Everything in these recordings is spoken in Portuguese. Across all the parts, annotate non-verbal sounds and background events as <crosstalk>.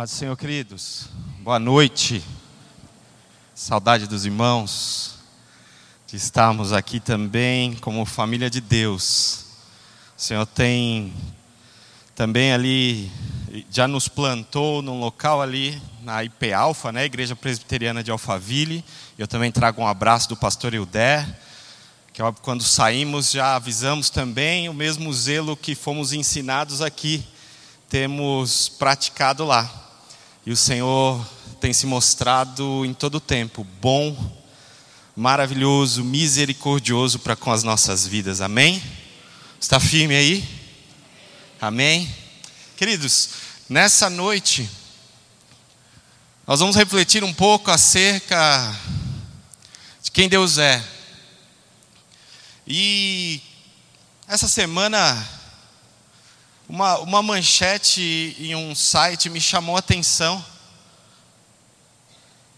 Paz do Senhor, queridos. Boa noite. Saudade dos irmãos. De estarmos aqui também como família de Deus. O Senhor tem também ali, já nos plantou num local ali, na IP Alfa, né? Igreja Presbiteriana de Alphaville. Eu também trago um abraço do pastor Hilder. Que quando saímos já avisamos também o mesmo zelo que fomos ensinados aqui temos praticado lá. E o Senhor tem se mostrado em todo o tempo bom, maravilhoso, misericordioso para com as nossas vidas. Amém? Está firme aí? Amém? Queridos, nessa noite, nós vamos refletir um pouco acerca de quem Deus é. E essa semana uma, uma manchete em um site me chamou a atenção.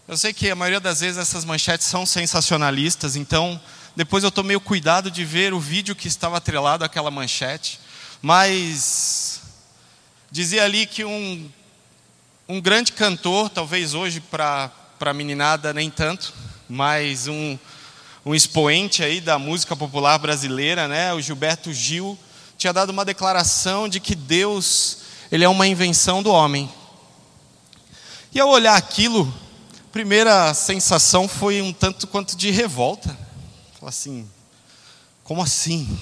Eu sei que a maioria das vezes essas manchetes são sensacionalistas, então depois eu tomei o cuidado de ver o vídeo que estava atrelado àquela manchete. Mas dizia ali que um, um grande cantor, talvez hoje para a meninada nem tanto, mas um, um expoente aí da música popular brasileira, né, o Gilberto Gil, tinha dado uma declaração de que Deus, ele é uma invenção do homem. E ao olhar aquilo, a primeira sensação foi um tanto quanto de revolta. Falar assim, como assim?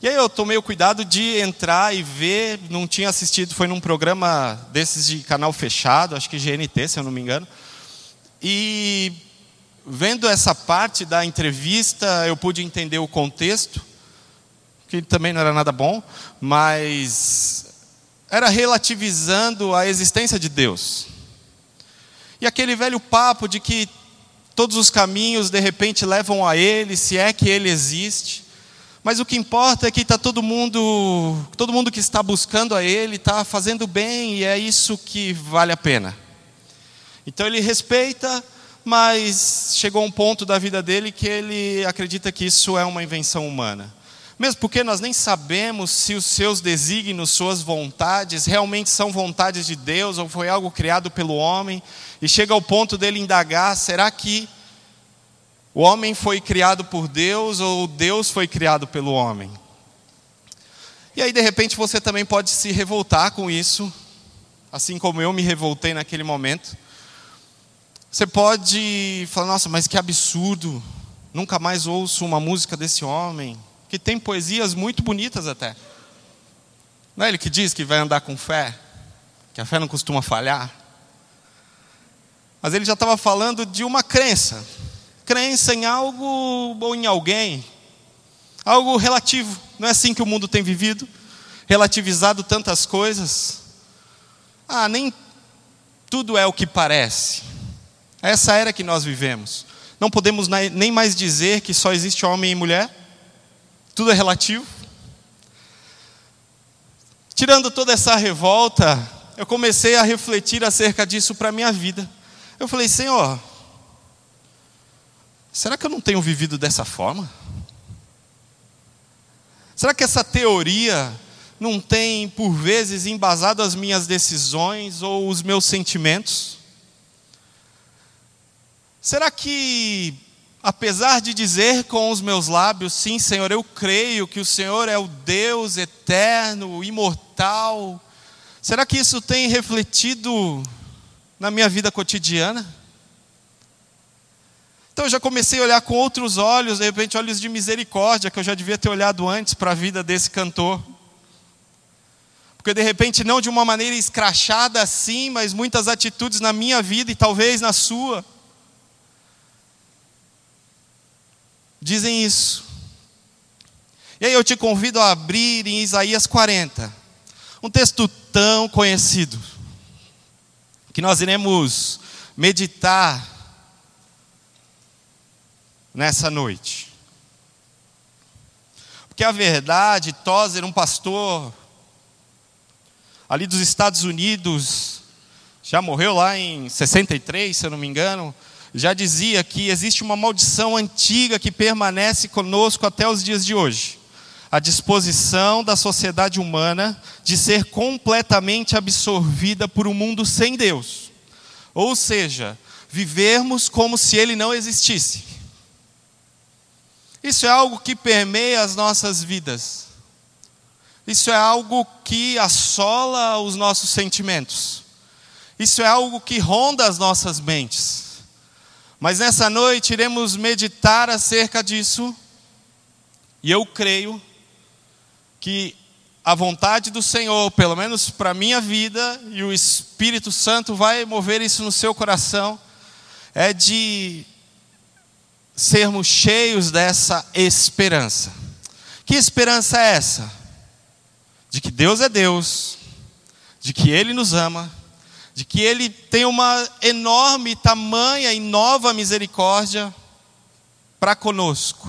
E aí eu tomei o cuidado de entrar e ver, não tinha assistido, foi num programa desses de canal fechado, acho que GNT, se eu não me engano. E vendo essa parte da entrevista, eu pude entender o contexto que também não era nada bom, mas era relativizando a existência de Deus. E aquele velho papo de que todos os caminhos de repente levam a Ele, se é que Ele existe. Mas o que importa é que está todo mundo, todo mundo que está buscando a Ele está fazendo bem e é isso que vale a pena. Então ele respeita, mas chegou um ponto da vida dele que ele acredita que isso é uma invenção humana. Mesmo porque nós nem sabemos se os seus desígnios, suas vontades, realmente são vontades de Deus ou foi algo criado pelo homem. E chega ao ponto dele indagar: será que o homem foi criado por Deus ou Deus foi criado pelo homem? E aí, de repente, você também pode se revoltar com isso, assim como eu me revoltei naquele momento. Você pode falar: nossa, mas que absurdo, nunca mais ouço uma música desse homem que tem poesias muito bonitas até. Não é ele que diz que vai andar com fé, que a fé não costuma falhar? Mas ele já estava falando de uma crença, crença em algo ou em alguém, algo relativo. Não é assim que o mundo tem vivido, relativizado tantas coisas. Ah, nem tudo é o que parece. Essa era que nós vivemos. Não podemos nem mais dizer que só existe homem e mulher tudo é relativo. Tirando toda essa revolta, eu comecei a refletir acerca disso para a minha vida. Eu falei, Senhor, será que eu não tenho vivido dessa forma? Será que essa teoria não tem, por vezes, embasado as minhas decisões ou os meus sentimentos? Será que apesar de dizer com os meus lábios, sim, Senhor, eu creio que o Senhor é o Deus eterno, imortal, será que isso tem refletido na minha vida cotidiana? Então eu já comecei a olhar com outros olhos, de repente olhos de misericórdia, que eu já devia ter olhado antes para a vida desse cantor. Porque de repente, não de uma maneira escrachada assim, mas muitas atitudes na minha vida e talvez na sua dizem isso. E aí eu te convido a abrir em Isaías 40, um texto tão conhecido, que nós iremos meditar nessa noite. Porque a verdade, Tozer, um pastor ali dos Estados Unidos, já morreu lá em 63, se eu não me engano, já dizia que existe uma maldição antiga que permanece conosco até os dias de hoje. a disposição da sociedade humana de ser completamente absorvida por um mundo sem Deus. Ou seja, vivermos como se ele não existisse. Isso é algo que permeia as nossas vidas. Isso é algo que assola os nossos sentimentos. Isso é algo que ronda as nossas mentes. Mas nessa noite iremos meditar acerca disso, e eu creio que a vontade do Senhor, pelo menos para a minha vida, e o Espírito Santo vai mover isso no seu coração, é de sermos cheios dessa esperança. Que esperança é essa? De que Deus é Deus, de que Ele nos ama, de que Ele tem uma enorme, tamanha e nova misericórdia para conosco.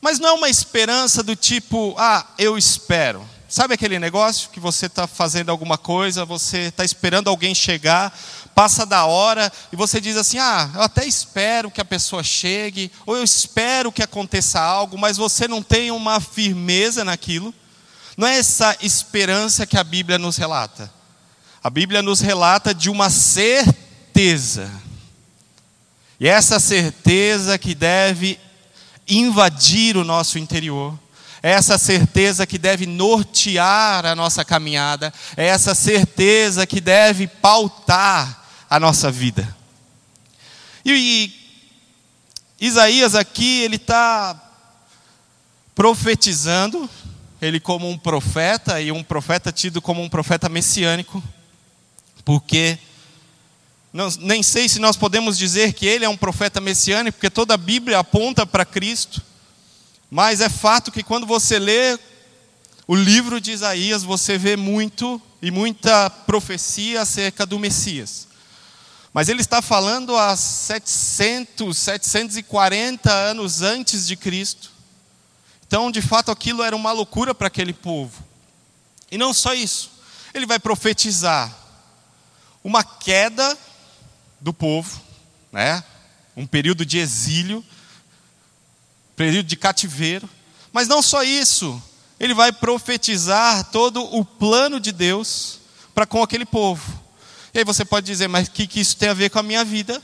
Mas não é uma esperança do tipo, ah, eu espero. Sabe aquele negócio que você está fazendo alguma coisa, você está esperando alguém chegar, passa da hora e você diz assim: ah, eu até espero que a pessoa chegue, ou eu espero que aconteça algo, mas você não tem uma firmeza naquilo. Não é essa esperança que a Bíblia nos relata. A Bíblia nos relata de uma certeza. E essa certeza que deve invadir o nosso interior. É essa certeza que deve nortear a nossa caminhada. É essa certeza que deve pautar a nossa vida. E, e Isaías aqui, ele está profetizando, ele como um profeta, e um profeta tido como um profeta messiânico porque não, nem sei se nós podemos dizer que ele é um profeta messiânico, porque toda a Bíblia aponta para Cristo, mas é fato que quando você lê o livro de Isaías, você vê muito e muita profecia acerca do Messias. Mas ele está falando há 700, 740 anos antes de Cristo. Então, de fato, aquilo era uma loucura para aquele povo. E não só isso, ele vai profetizar uma queda do povo, né? um período de exílio, período de cativeiro. Mas não só isso, ele vai profetizar todo o plano de Deus para com aquele povo. E aí você pode dizer, mas o que, que isso tem a ver com a minha vida?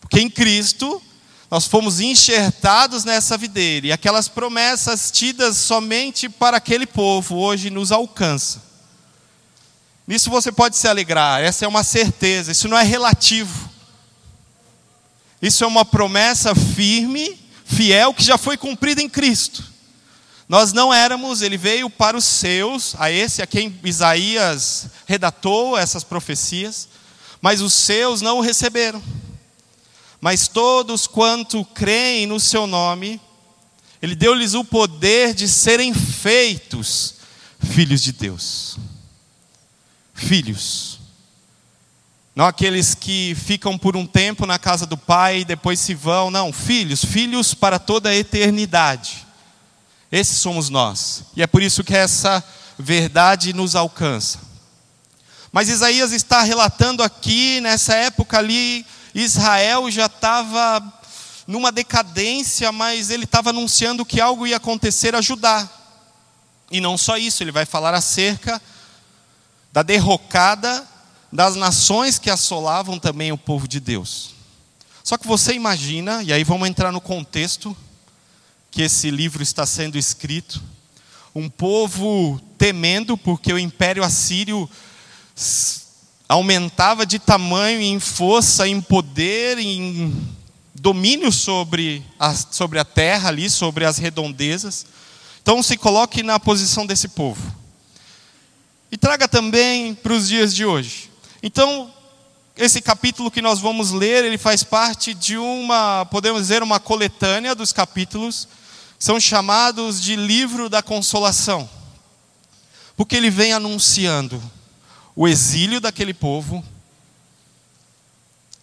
Porque em Cristo nós fomos enxertados nessa videira e aquelas promessas tidas somente para aquele povo hoje nos alcançam. Nisso você pode se alegrar, essa é uma certeza, isso não é relativo. Isso é uma promessa firme, fiel, que já foi cumprida em Cristo. Nós não éramos, ele veio para os seus, a esse a quem Isaías redatou essas profecias, mas os seus não o receberam. Mas todos quanto creem no seu nome, ele deu-lhes o poder de serem feitos filhos de Deus filhos. Não aqueles que ficam por um tempo na casa do pai e depois se vão. Não, filhos, filhos para toda a eternidade. Esses somos nós. E é por isso que essa verdade nos alcança. Mas Isaías está relatando aqui, nessa época ali, Israel já estava numa decadência, mas ele estava anunciando que algo ia acontecer a Judá. E não só isso, ele vai falar acerca da derrocada das nações que assolavam também o povo de Deus. Só que você imagina, e aí vamos entrar no contexto que esse livro está sendo escrito, um povo temendo porque o império assírio aumentava de tamanho, em força, em poder, em domínio sobre a, sobre a terra ali, sobre as redondezas. Então se coloque na posição desse povo e traga também para os dias de hoje. Então, esse capítulo que nós vamos ler, ele faz parte de uma, podemos dizer, uma coletânea dos capítulos, são chamados de livro da consolação. Porque ele vem anunciando o exílio daquele povo,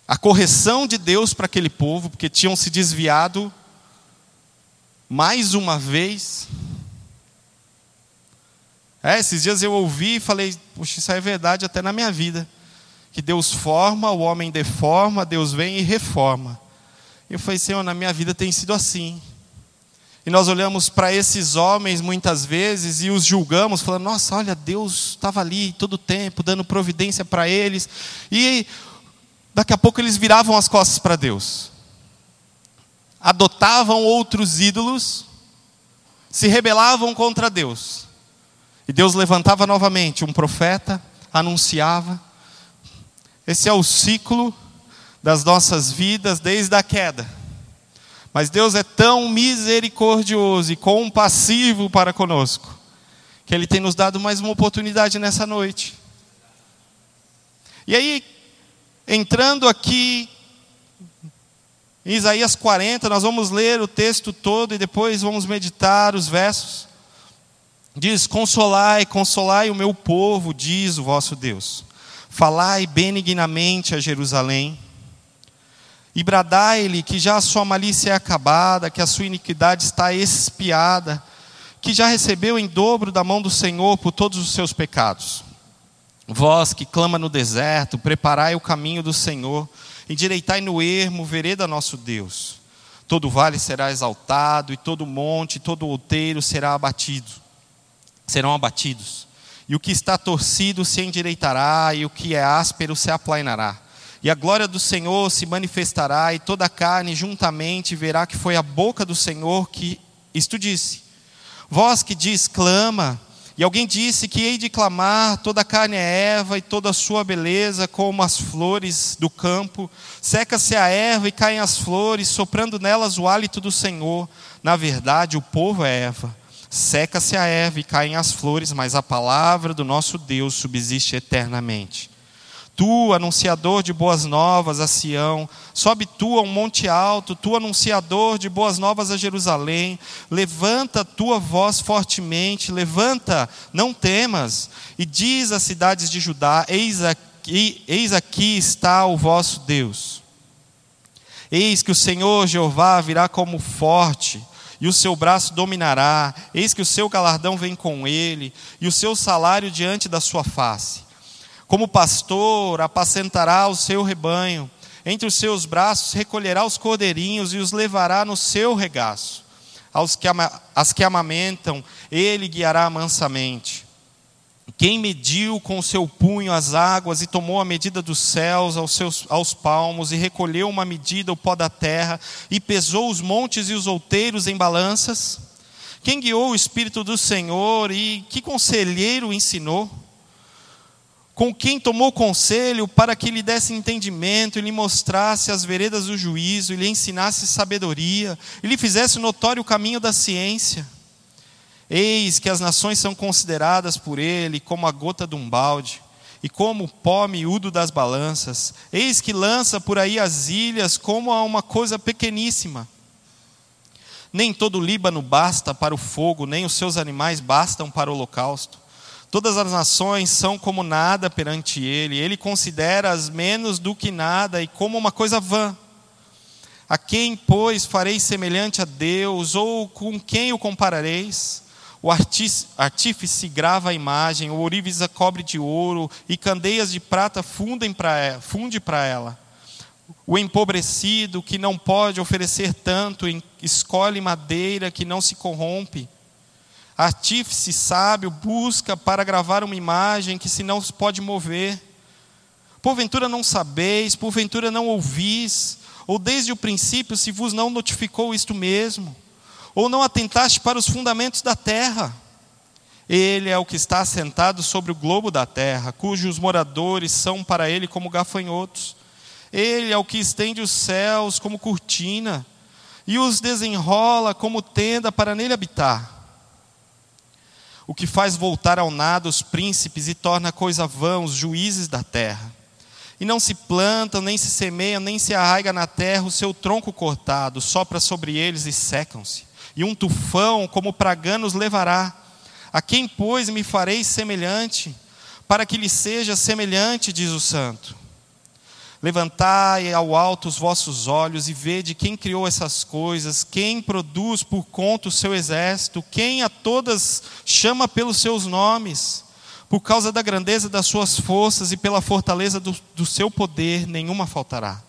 a correção de Deus para aquele povo, porque tinham se desviado mais uma vez é, esses dias eu ouvi e falei, puxa, isso é verdade até na minha vida. Que Deus forma, o homem deforma, Deus vem e reforma. Eu falei, Senhor, na minha vida tem sido assim. E nós olhamos para esses homens muitas vezes e os julgamos, falando: nossa, olha, Deus estava ali todo o tempo, dando providência para eles. E daqui a pouco eles viravam as costas para Deus, adotavam outros ídolos, se rebelavam contra Deus. E Deus levantava novamente um profeta, anunciava. Esse é o ciclo das nossas vidas desde a queda. Mas Deus é tão misericordioso e compassivo para conosco, que Ele tem nos dado mais uma oportunidade nessa noite. E aí, entrando aqui em Isaías 40, nós vamos ler o texto todo e depois vamos meditar os versos. Diz: Consolai, consolai o meu povo, diz o vosso Deus. Falai benignamente a Jerusalém e bradai-lhe que já a sua malícia é acabada, que a sua iniquidade está expiada, que já recebeu em dobro da mão do Senhor por todos os seus pecados. Vós que clama no deserto, preparai o caminho do Senhor, endireitai no ermo vereda nosso Deus. Todo vale será exaltado, e todo monte, todo outeiro será abatido. Serão abatidos. E o que está torcido se endireitará, e o que é áspero se aplainará e a glória do Senhor se manifestará, e toda a carne juntamente verá que foi a boca do Senhor que isto disse. Vós que diz, clama, e alguém disse que hei de clamar, toda a carne é erva, e toda a sua beleza como as flores do campo. Seca-se a erva e caem as flores, soprando nelas o hálito do Senhor. Na verdade, o povo é erva. Seca-se a erva e caem as flores, mas a palavra do nosso Deus subsiste eternamente. Tu, anunciador de boas novas a Sião, sobe tu a um monte alto, tu, anunciador de boas novas a Jerusalém, levanta tua voz fortemente, levanta, não temas, e diz às cidades de Judá: Eis aqui, eis aqui está o vosso Deus. Eis que o Senhor Jeová virá como forte, e o seu braço dominará, eis que o seu galardão vem com ele, e o seu salário diante da sua face. Como pastor, apacentará o seu rebanho, entre os seus braços recolherá os cordeirinhos e os levará no seu regaço. Aos que, as que amamentam, ele guiará mansamente. Quem mediu com o seu punho as águas e tomou a medida dos céus aos, seus, aos palmos, e recolheu uma medida o pó da terra, e pesou os montes e os outeiros em balanças? Quem guiou o Espírito do Senhor e que conselheiro ensinou? com quem tomou conselho para que lhe desse entendimento e lhe mostrasse as veredas do juízo, e lhe ensinasse sabedoria, e lhe fizesse notório o caminho da ciência. Eis que as nações são consideradas por ele como a gota de um balde, e como o pó miúdo das balanças. Eis que lança por aí as ilhas como a uma coisa pequeníssima. Nem todo o Líbano basta para o fogo, nem os seus animais bastam para o holocausto. Todas as nações são como nada perante ele, ele considera-as menos do que nada e como uma coisa vã. A quem, pois, fareis semelhante a Deus, ou com quem o comparareis? O artífice grava a imagem, o ourives a cobre de ouro, e candeias de prata fundem pra, funde para ela. O empobrecido, que não pode oferecer tanto, escolhe madeira que não se corrompe artífice sábio busca para gravar uma imagem que se não pode mover. Porventura não sabeis, porventura não ouvis, ou desde o princípio se vos não notificou isto mesmo, ou não atentaste para os fundamentos da terra. Ele é o que está assentado sobre o globo da terra, cujos moradores são para ele como gafanhotos. Ele é o que estende os céus como cortina, e os desenrola como tenda para nele habitar o que faz voltar ao nada os príncipes e torna coisa vã os juízes da terra. E não se plantam, nem se semeiam, nem se arraiga na terra o seu tronco cortado, sopra sobre eles e secam-se. E um tufão, como praganos, levará. A quem, pois, me farei semelhante, para que lhe seja semelhante, diz o santo. Levantai ao alto os vossos olhos e vede quem criou essas coisas, quem produz por conta o seu exército, quem a todas chama pelos seus nomes. Por causa da grandeza das suas forças e pela fortaleza do, do seu poder, nenhuma faltará.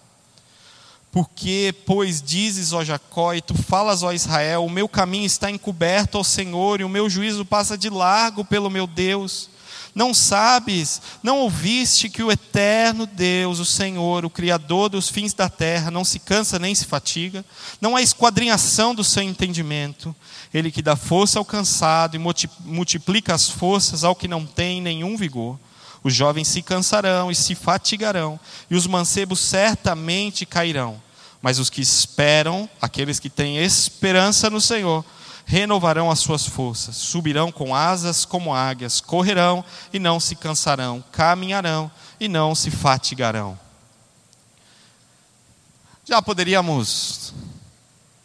Porque, pois, dizes, ó Jacó, e tu falas, ó Israel: o meu caminho está encoberto ao Senhor, e o meu juízo passa de largo pelo meu Deus. Não sabes, não ouviste que o eterno Deus, o Senhor, o Criador dos fins da terra, não se cansa nem se fatiga, não há esquadrinhação do seu entendimento. Ele que dá força ao cansado e multiplica as forças ao que não tem nenhum vigor. Os jovens se cansarão e se fatigarão, e os mancebos certamente cairão. Mas os que esperam, aqueles que têm esperança no Senhor, renovarão as suas forças, subirão com asas como águias, correrão e não se cansarão, caminharão e não se fatigarão. Já poderíamos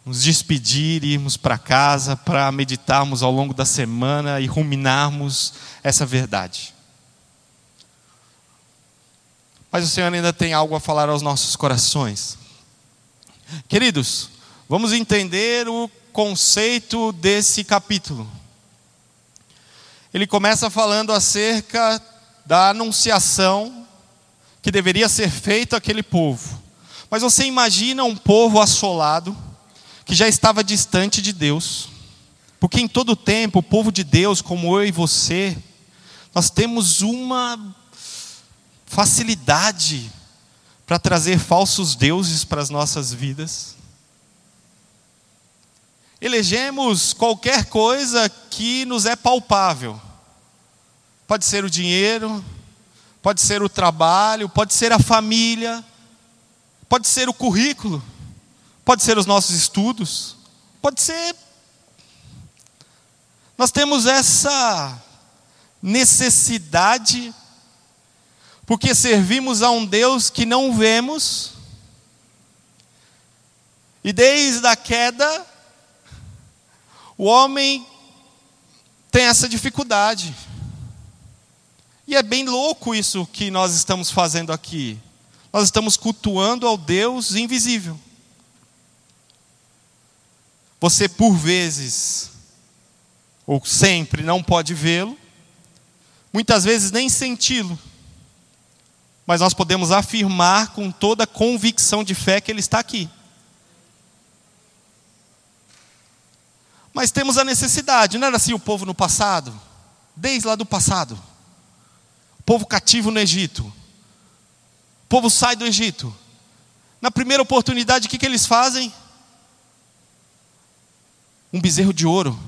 nos despedir, irmos para casa para meditarmos ao longo da semana e ruminarmos essa verdade. Mas o Senhor ainda tem algo a falar aos nossos corações. Queridos, vamos entender o conceito desse capítulo. Ele começa falando acerca da anunciação que deveria ser feita àquele povo. Mas você imagina um povo assolado, que já estava distante de Deus. Porque em todo tempo, o povo de Deus, como eu e você, nós temos uma facilidade para trazer falsos deuses para as nossas vidas. Elegemos qualquer coisa que nos é palpável. Pode ser o dinheiro, pode ser o trabalho, pode ser a família, pode ser o currículo, pode ser os nossos estudos, pode ser. Nós temos essa necessidade porque servimos a um Deus que não vemos, e desde a queda, o homem tem essa dificuldade. E é bem louco isso que nós estamos fazendo aqui. Nós estamos cultuando ao Deus invisível. Você, por vezes, ou sempre, não pode vê-lo, muitas vezes nem senti-lo mas nós podemos afirmar com toda convicção de fé que Ele está aqui. Mas temos a necessidade, não era assim o povo no passado? Desde lá do passado. O povo cativo no Egito. O povo sai do Egito. Na primeira oportunidade, o que, que eles fazem? Um bezerro de ouro.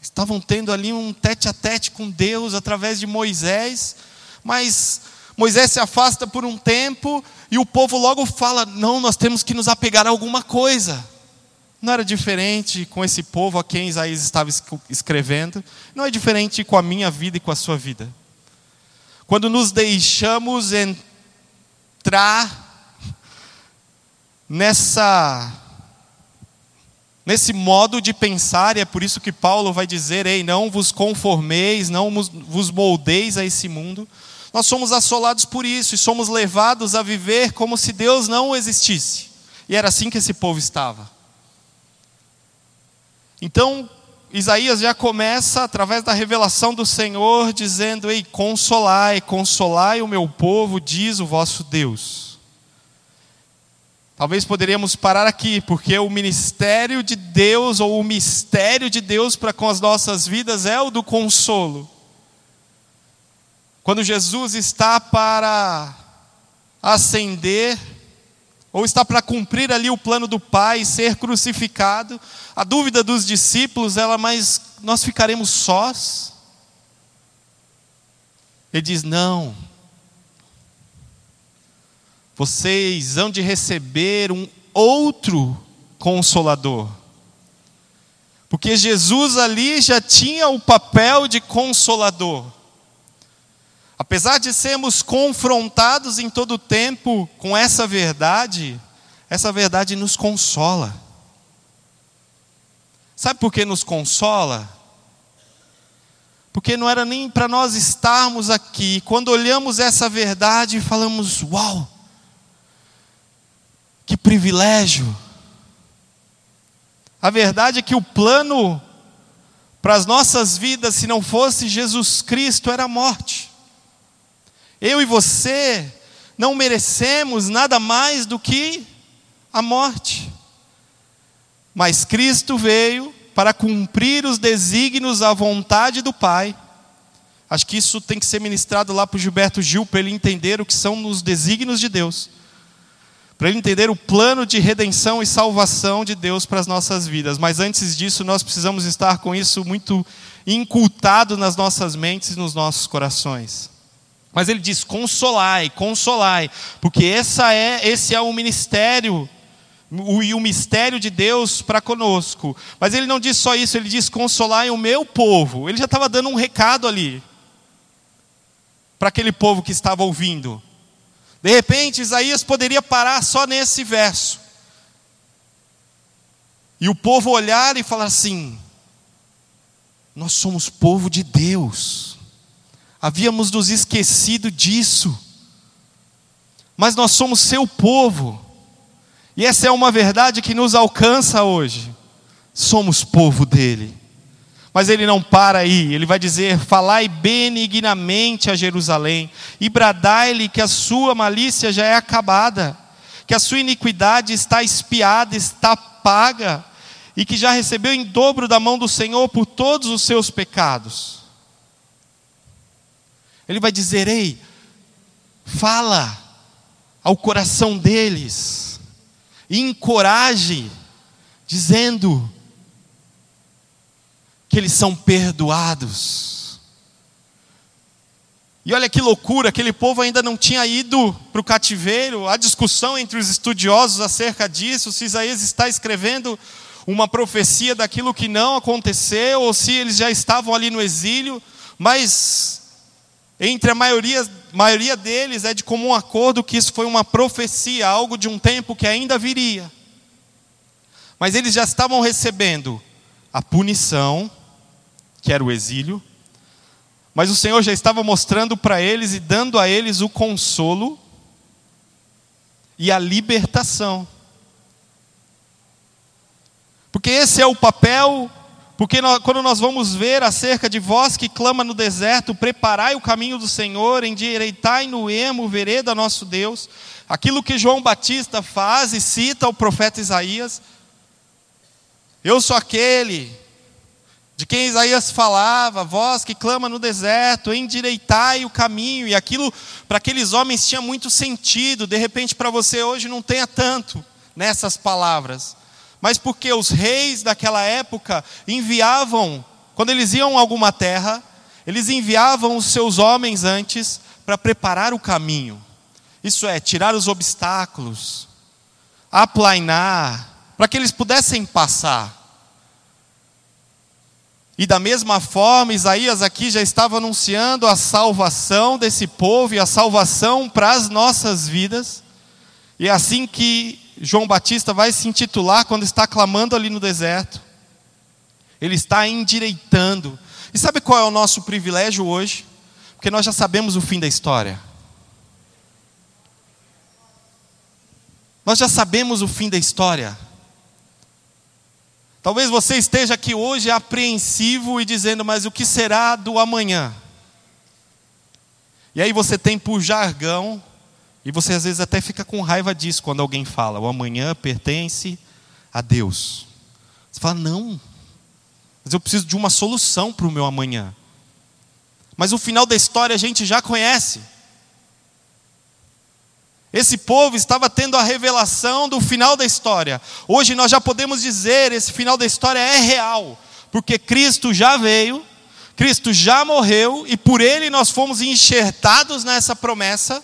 Estavam tendo ali um tete a tete com Deus através de Moisés, mas Moisés se afasta por um tempo e o povo logo fala: não, nós temos que nos apegar a alguma coisa. Não era diferente com esse povo a quem Isaías estava escrevendo, não é diferente com a minha vida e com a sua vida. Quando nos deixamos entrar nessa nesse modo de pensar, e é por isso que Paulo vai dizer: Ei, não vos conformeis, não vos moldeis a esse mundo. Nós somos assolados por isso e somos levados a viver como se Deus não existisse. E era assim que esse povo estava. Então, Isaías já começa, através da revelação do Senhor, dizendo: Ei, consolai, consolai o meu povo, diz o vosso Deus. Talvez poderíamos parar aqui, porque o ministério de Deus, ou o mistério de Deus para com as nossas vidas é o do consolo. Quando Jesus está para ascender, ou está para cumprir ali o plano do Pai, ser crucificado, a dúvida dos discípulos, ela, mas nós ficaremos sós? Ele diz: não, vocês hão de receber um outro consolador. Porque Jesus ali já tinha o papel de consolador. Apesar de sermos confrontados em todo o tempo com essa verdade, essa verdade nos consola. Sabe por que nos consola? Porque não era nem para nós estarmos aqui. Quando olhamos essa verdade, falamos: Uau! Que privilégio! A verdade é que o plano para as nossas vidas, se não fosse Jesus Cristo, era a morte. Eu e você não merecemos nada mais do que a morte. Mas Cristo veio para cumprir os desígnios à vontade do Pai. Acho que isso tem que ser ministrado lá para o Gilberto Gil, para ele entender o que são os desígnios de Deus. Para ele entender o plano de redenção e salvação de Deus para as nossas vidas. Mas antes disso, nós precisamos estar com isso muito incultado nas nossas mentes e nos nossos corações. Mas ele diz: consolai, consolai, porque essa é, esse é o ministério o, e o mistério de Deus para conosco. Mas ele não diz só isso, ele diz: consolai o meu povo. Ele já estava dando um recado ali para aquele povo que estava ouvindo. De repente, Isaías poderia parar só nesse verso. E o povo olhar e falar assim: Nós somos povo de Deus. Havíamos nos esquecido disso. Mas nós somos seu povo. E essa é uma verdade que nos alcança hoje. Somos povo dele. Mas ele não para aí, ele vai dizer: Falai benignamente a Jerusalém, e bradai-lhe que a sua malícia já é acabada, que a sua iniquidade está espiada, está paga, e que já recebeu em dobro da mão do Senhor por todos os seus pecados. Ele vai dizer: ei, fala ao coração deles, e encoraje, dizendo que eles são perdoados. E olha que loucura, aquele povo ainda não tinha ido para o cativeiro. Há discussão entre os estudiosos acerca disso, se Isaías está escrevendo uma profecia daquilo que não aconteceu, ou se eles já estavam ali no exílio, mas entre a maioria, maioria deles é de comum acordo que isso foi uma profecia, algo de um tempo que ainda viria. Mas eles já estavam recebendo a punição, que era o exílio, mas o Senhor já estava mostrando para eles e dando a eles o consolo e a libertação. Porque esse é o papel porque nós, quando nós vamos ver acerca de vós que clama no deserto, preparai o caminho do Senhor, endireitai no emo vereda nosso Deus, aquilo que João Batista faz e cita o profeta Isaías. Eu sou aquele de quem Isaías falava, vós que clama no deserto, endireitai o caminho, e aquilo para aqueles homens tinha muito sentido, de repente para você hoje não tenha tanto nessas palavras mas porque os reis daquela época enviavam, quando eles iam a alguma terra, eles enviavam os seus homens antes para preparar o caminho. Isso é, tirar os obstáculos, aplainar, para que eles pudessem passar. E da mesma forma, Isaías aqui já estava anunciando a salvação desse povo e a salvação para as nossas vidas. E é assim que João Batista vai se intitular quando está clamando ali no deserto. Ele está endireitando. E sabe qual é o nosso privilégio hoje? Porque nós já sabemos o fim da história. Nós já sabemos o fim da história. Talvez você esteja aqui hoje apreensivo e dizendo, mas o que será do amanhã? E aí você tem por jargão e você às vezes até fica com raiva disso quando alguém fala: o amanhã pertence a Deus. Você fala: não, mas eu preciso de uma solução para o meu amanhã. Mas o final da história a gente já conhece. Esse povo estava tendo a revelação do final da história. Hoje nós já podemos dizer: esse final da história é real, porque Cristo já veio, Cristo já morreu e por ele nós fomos enxertados nessa promessa.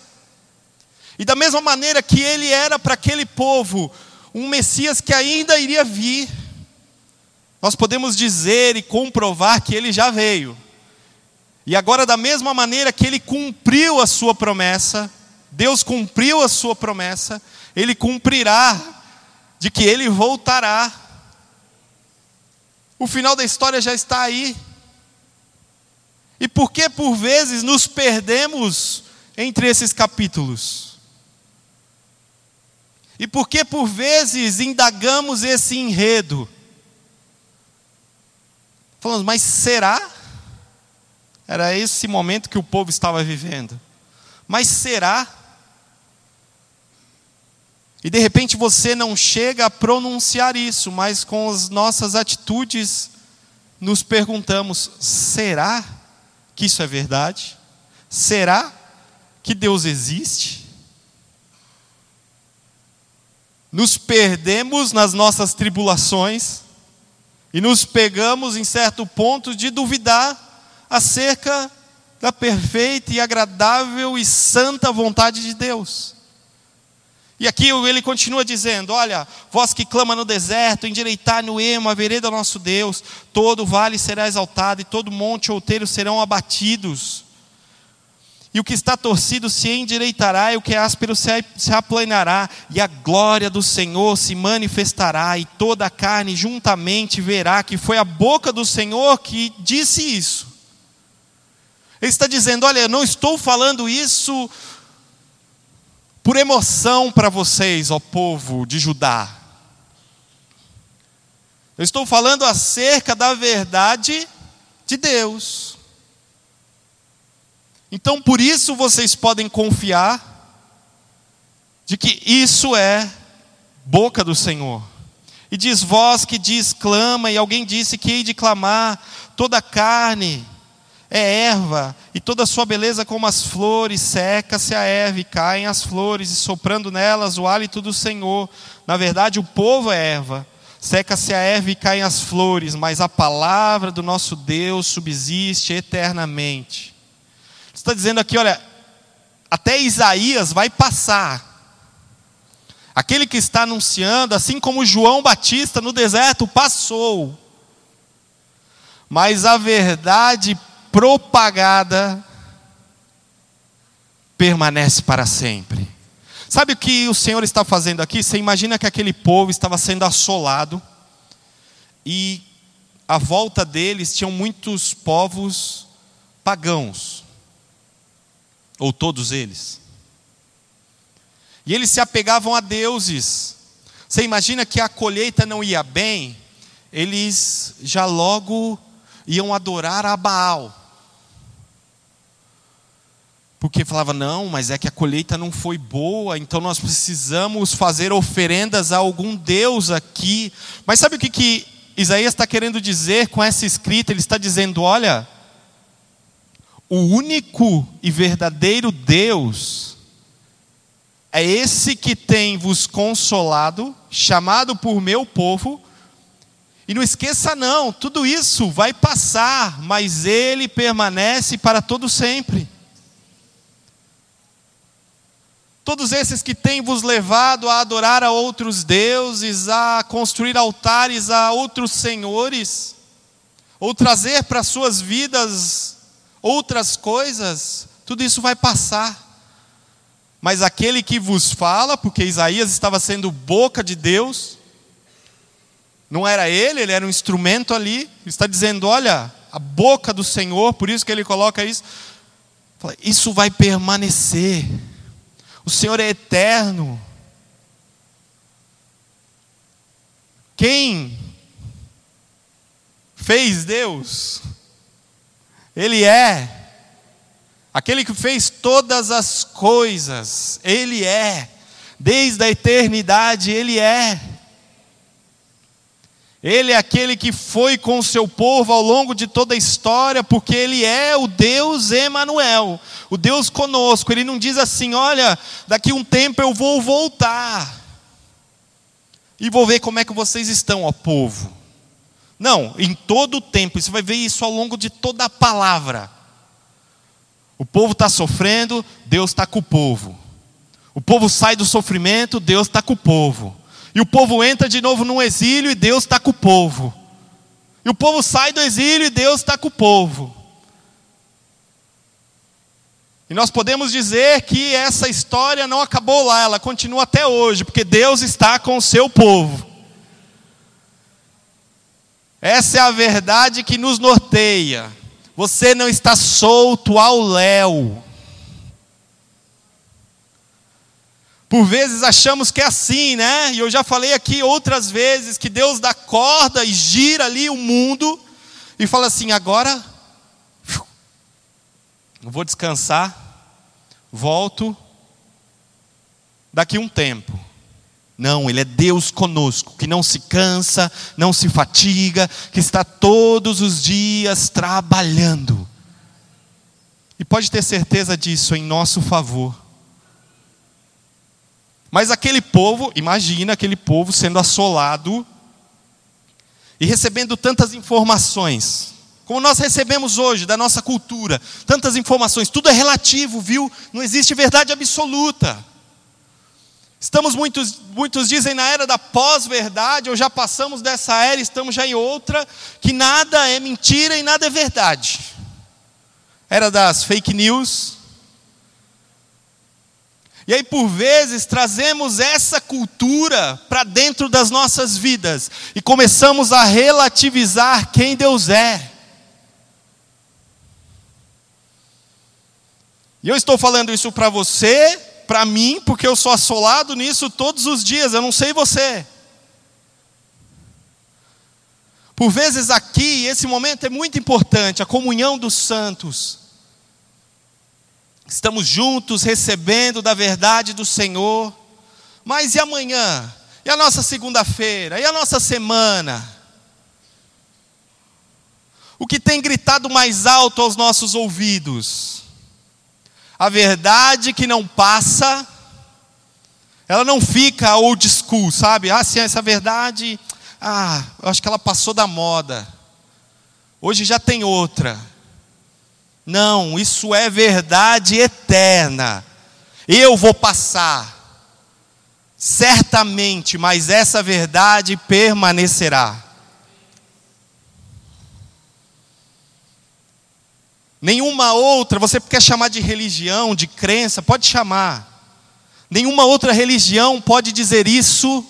E da mesma maneira que ele era para aquele povo um Messias que ainda iria vir, nós podemos dizer e comprovar que ele já veio. E agora, da mesma maneira que ele cumpriu a sua promessa, Deus cumpriu a sua promessa, ele cumprirá de que ele voltará. O final da história já está aí. E por que por vezes nos perdemos entre esses capítulos? E por que por vezes indagamos esse enredo? Falamos, mas será? Era esse momento que o povo estava vivendo. Mas será? E de repente você não chega a pronunciar isso, mas com as nossas atitudes nos perguntamos: será que isso é verdade? Será que Deus existe? Nos perdemos nas nossas tribulações e nos pegamos em certo ponto de duvidar acerca da perfeita e agradável e santa vontade de Deus. E aqui ele continua dizendo: Olha, vós que clama no deserto, endireitar no emo a vereda do nosso Deus, todo vale será exaltado e todo monte outeiro serão abatidos. E o que está torcido se endireitará, e o que é áspero se, aplanará, e a glória do Senhor se manifestará, e toda a carne juntamente verá que foi a boca do Senhor que disse isso. Ele está dizendo: olha, eu não estou falando isso por emoção para vocês, ó povo de Judá. Eu estou falando acerca da verdade de Deus. Então, por isso vocês podem confiar de que isso é boca do Senhor. E diz vós que diz clama, e alguém disse que hei de clamar, toda carne é erva, e toda a sua beleza como as flores, seca-se a erva e caem as flores, e soprando nelas o hálito do Senhor. Na verdade, o povo é erva, seca-se a erva e caem as flores, mas a palavra do nosso Deus subsiste eternamente está dizendo aqui, olha, até Isaías vai passar. Aquele que está anunciando, assim como João Batista no deserto passou. Mas a verdade propagada permanece para sempre. Sabe o que o Senhor está fazendo aqui? Você imagina que aquele povo estava sendo assolado e à volta deles tinham muitos povos pagãos ou todos eles. E eles se apegavam a deuses. Você imagina que a colheita não ia bem, eles já logo iam adorar a Baal. Porque falava, não, mas é que a colheita não foi boa, então nós precisamos fazer oferendas a algum Deus aqui. Mas sabe o que, que Isaías está querendo dizer com essa escrita? Ele está dizendo: olha, o único e verdadeiro Deus é esse que tem vos consolado, chamado por meu povo. E não esqueça, não, tudo isso vai passar, mas ele permanece para todo sempre. Todos esses que têm vos levado a adorar a outros deuses, a construir altares a outros senhores, ou trazer para suas vidas outras coisas, tudo isso vai passar. Mas aquele que vos fala, porque Isaías estava sendo boca de Deus, não era ele, ele era um instrumento ali, está dizendo: olha, a boca do Senhor, por isso que ele coloca isso. Isso vai permanecer. O Senhor é eterno. Quem fez Deus? Ele é. Aquele que fez todas as coisas, Ele é. Desde a eternidade, Ele é. Ele é aquele que foi com o seu povo ao longo de toda a história, porque Ele é o Deus Emanuel, o Deus conosco. Ele não diz assim: olha, daqui um tempo eu vou voltar e vou ver como é que vocês estão, ó povo. Não, em todo o tempo, você vai ver isso ao longo de toda a palavra. O povo está sofrendo, Deus está com o povo. O povo sai do sofrimento, Deus está com o povo. E o povo entra de novo no exílio e Deus está com o povo. E o povo sai do exílio e Deus está com o povo. E nós podemos dizer que essa história não acabou lá, ela continua até hoje, porque Deus está com o seu povo. Essa é a verdade que nos norteia. Você não está solto ao léu. Por vezes achamos que é assim, né? E eu já falei aqui outras vezes que Deus dá corda e gira ali o mundo e fala assim: agora vou descansar, volto daqui um tempo. Não, Ele é Deus conosco, que não se cansa, não se fatiga, que está todos os dias trabalhando. E pode ter certeza disso em nosso favor. Mas aquele povo, imagina aquele povo sendo assolado e recebendo tantas informações, como nós recebemos hoje da nossa cultura, tantas informações, tudo é relativo, viu? Não existe verdade absoluta. Estamos, muitos, muitos dizem, na era da pós-verdade, ou já passamos dessa era, estamos já em outra, que nada é mentira e nada é verdade. Era das fake news. E aí, por vezes, trazemos essa cultura para dentro das nossas vidas e começamos a relativizar quem Deus é. E eu estou falando isso para você, para mim, porque eu sou assolado nisso todos os dias, eu não sei você. Por vezes aqui, esse momento é muito importante, a comunhão dos santos. Estamos juntos recebendo da verdade do Senhor. Mas e amanhã? E a nossa segunda-feira? E a nossa semana? O que tem gritado mais alto aos nossos ouvidos? A verdade que não passa, ela não fica old school, sabe? Ah, sim, essa verdade, ah, eu acho que ela passou da moda. Hoje já tem outra. Não, isso é verdade eterna. Eu vou passar. Certamente, mas essa verdade permanecerá. Nenhuma outra, você quer chamar de religião, de crença, pode chamar. Nenhuma outra religião pode dizer isso.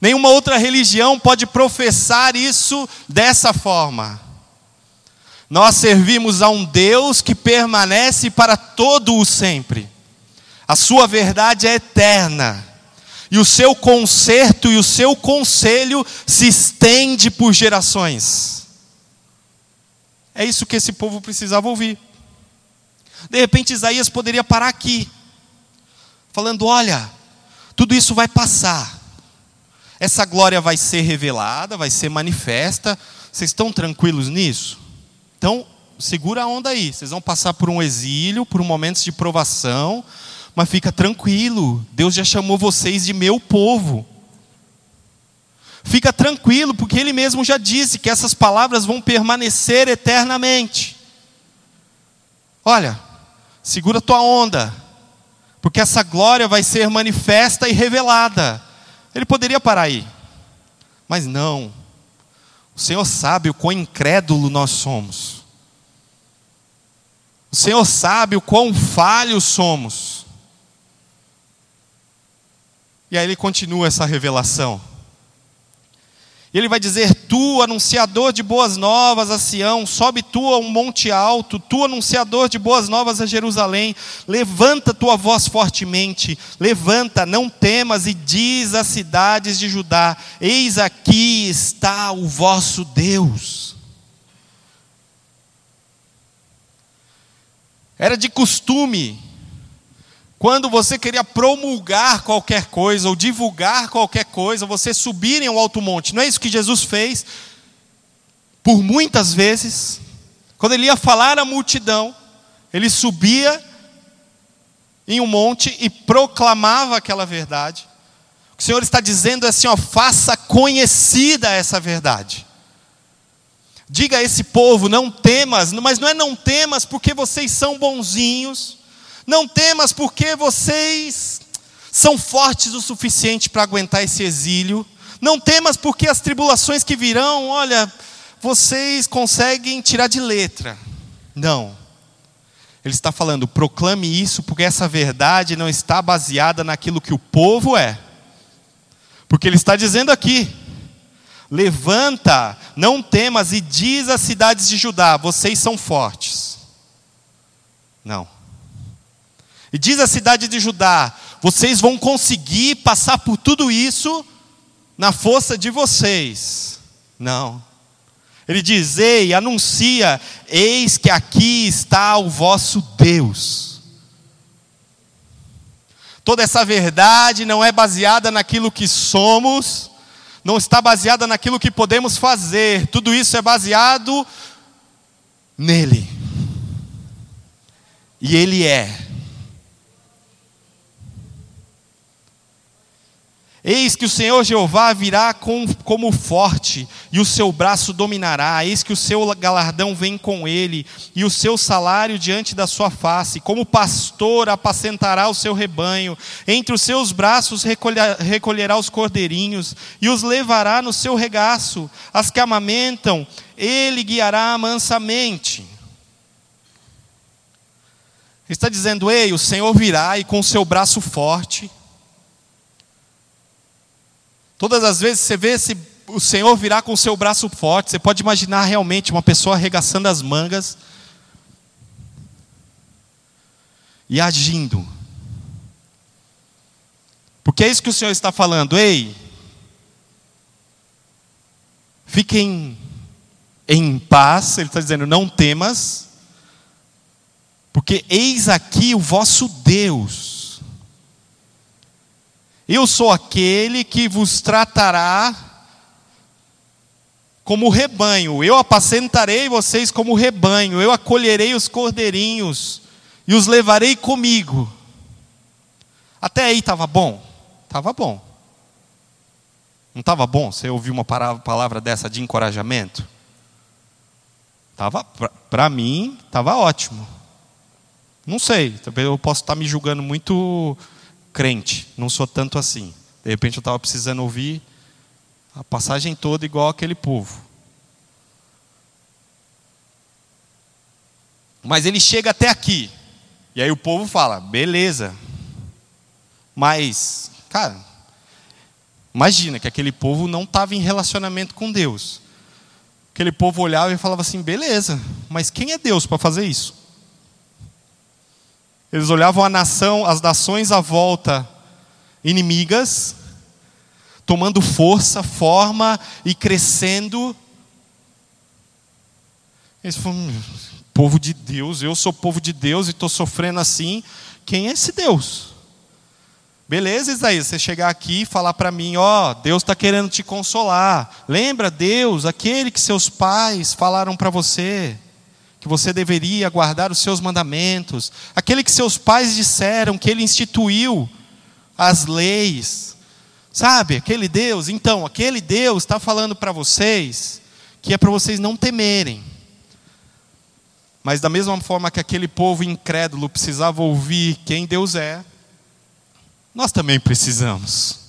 Nenhuma outra religião pode professar isso dessa forma. Nós servimos a um Deus que permanece para todo o sempre. A sua verdade é eterna. E o seu conserto e o seu conselho se estende por gerações. É isso que esse povo precisava ouvir. De repente, Isaías poderia parar aqui, falando: Olha, tudo isso vai passar, essa glória vai ser revelada, vai ser manifesta. Vocês estão tranquilos nisso? Então, segura a onda aí. Vocês vão passar por um exílio, por momentos de provação, mas fica tranquilo. Deus já chamou vocês de meu povo. Fica tranquilo, porque ele mesmo já disse que essas palavras vão permanecer eternamente. Olha, segura tua onda, porque essa glória vai ser manifesta e revelada. Ele poderia parar aí, mas não. O Senhor sabe o quão incrédulo nós somos. O Senhor sabe o quão falhos somos. E aí ele continua essa revelação. Ele vai dizer: Tu, anunciador de boas novas a Sião, sobe tu a um monte alto, tu, anunciador de boas novas a Jerusalém, levanta tua voz fortemente, levanta, não temas, e diz às cidades de Judá: Eis aqui está o vosso Deus. Era de costume quando você queria promulgar qualquer coisa ou divulgar qualquer coisa, você subir em um alto monte. Não é isso que Jesus fez por muitas vezes. Quando ele ia falar à multidão, ele subia em um monte e proclamava aquela verdade. O Senhor está dizendo assim, ó, faça conhecida essa verdade. Diga a esse povo, não temas, mas não é não temas porque vocês são bonzinhos não temas, porque vocês são fortes o suficiente para aguentar esse exílio. Não temas, porque as tribulações que virão, olha, vocês conseguem tirar de letra. Não. Ele está falando, proclame isso, porque essa verdade não está baseada naquilo que o povo é. Porque ele está dizendo aqui: levanta, não temas, e diz às cidades de Judá: vocês são fortes. Não. E diz a cidade de Judá: vocês vão conseguir passar por tudo isso na força de vocês. Não. Ele diz: Ei, anuncia, eis que aqui está o vosso Deus. Toda essa verdade não é baseada naquilo que somos, não está baseada naquilo que podemos fazer, tudo isso é baseado nele. E ele é. Eis que o Senhor Jeová virá com, como forte, e o seu braço dominará. Eis que o seu galardão vem com ele, e o seu salário diante da sua face. Como pastor apacentará o seu rebanho, entre os seus braços recolher, recolherá os cordeirinhos, e os levará no seu regaço. As que amamentam, ele guiará mansamente. Ele está dizendo: Ei, o Senhor virá e com o seu braço forte Todas as vezes você vê esse, o Senhor virar com o seu braço forte, você pode imaginar realmente uma pessoa arregaçando as mangas e agindo. Porque é isso que o Senhor está falando, ei, fiquem em paz, Ele está dizendo, não temas, porque eis aqui o vosso Deus eu sou aquele que vos tratará como rebanho, eu apacentarei vocês como rebanho, eu acolherei os cordeirinhos e os levarei comigo. Até aí estava bom? Estava bom. Não estava bom você ouvir uma palavra dessa de encorajamento? Tava, para mim, estava ótimo. Não sei, eu possa estar me julgando muito crente, não sou tanto assim. De repente eu estava precisando ouvir a passagem toda igual aquele povo. Mas ele chega até aqui. E aí o povo fala: beleza. Mas, cara, imagina que aquele povo não estava em relacionamento com Deus. Aquele povo olhava e falava assim: beleza, mas quem é Deus para fazer isso? Eles olhavam a nação, as nações à volta inimigas, tomando força, forma e crescendo. Eles falaram, povo de Deus, eu sou povo de Deus e estou sofrendo assim. Quem é esse Deus? Beleza, Isaías, você chegar aqui e falar para mim, ó, oh, Deus está querendo te consolar. Lembra, Deus, aquele que seus pais falaram para você que você deveria guardar os seus mandamentos, aquele que seus pais disseram que ele instituiu as leis, sabe? Aquele Deus, então, aquele Deus está falando para vocês que é para vocês não temerem. Mas da mesma forma que aquele povo incrédulo precisava ouvir quem Deus é, nós também precisamos.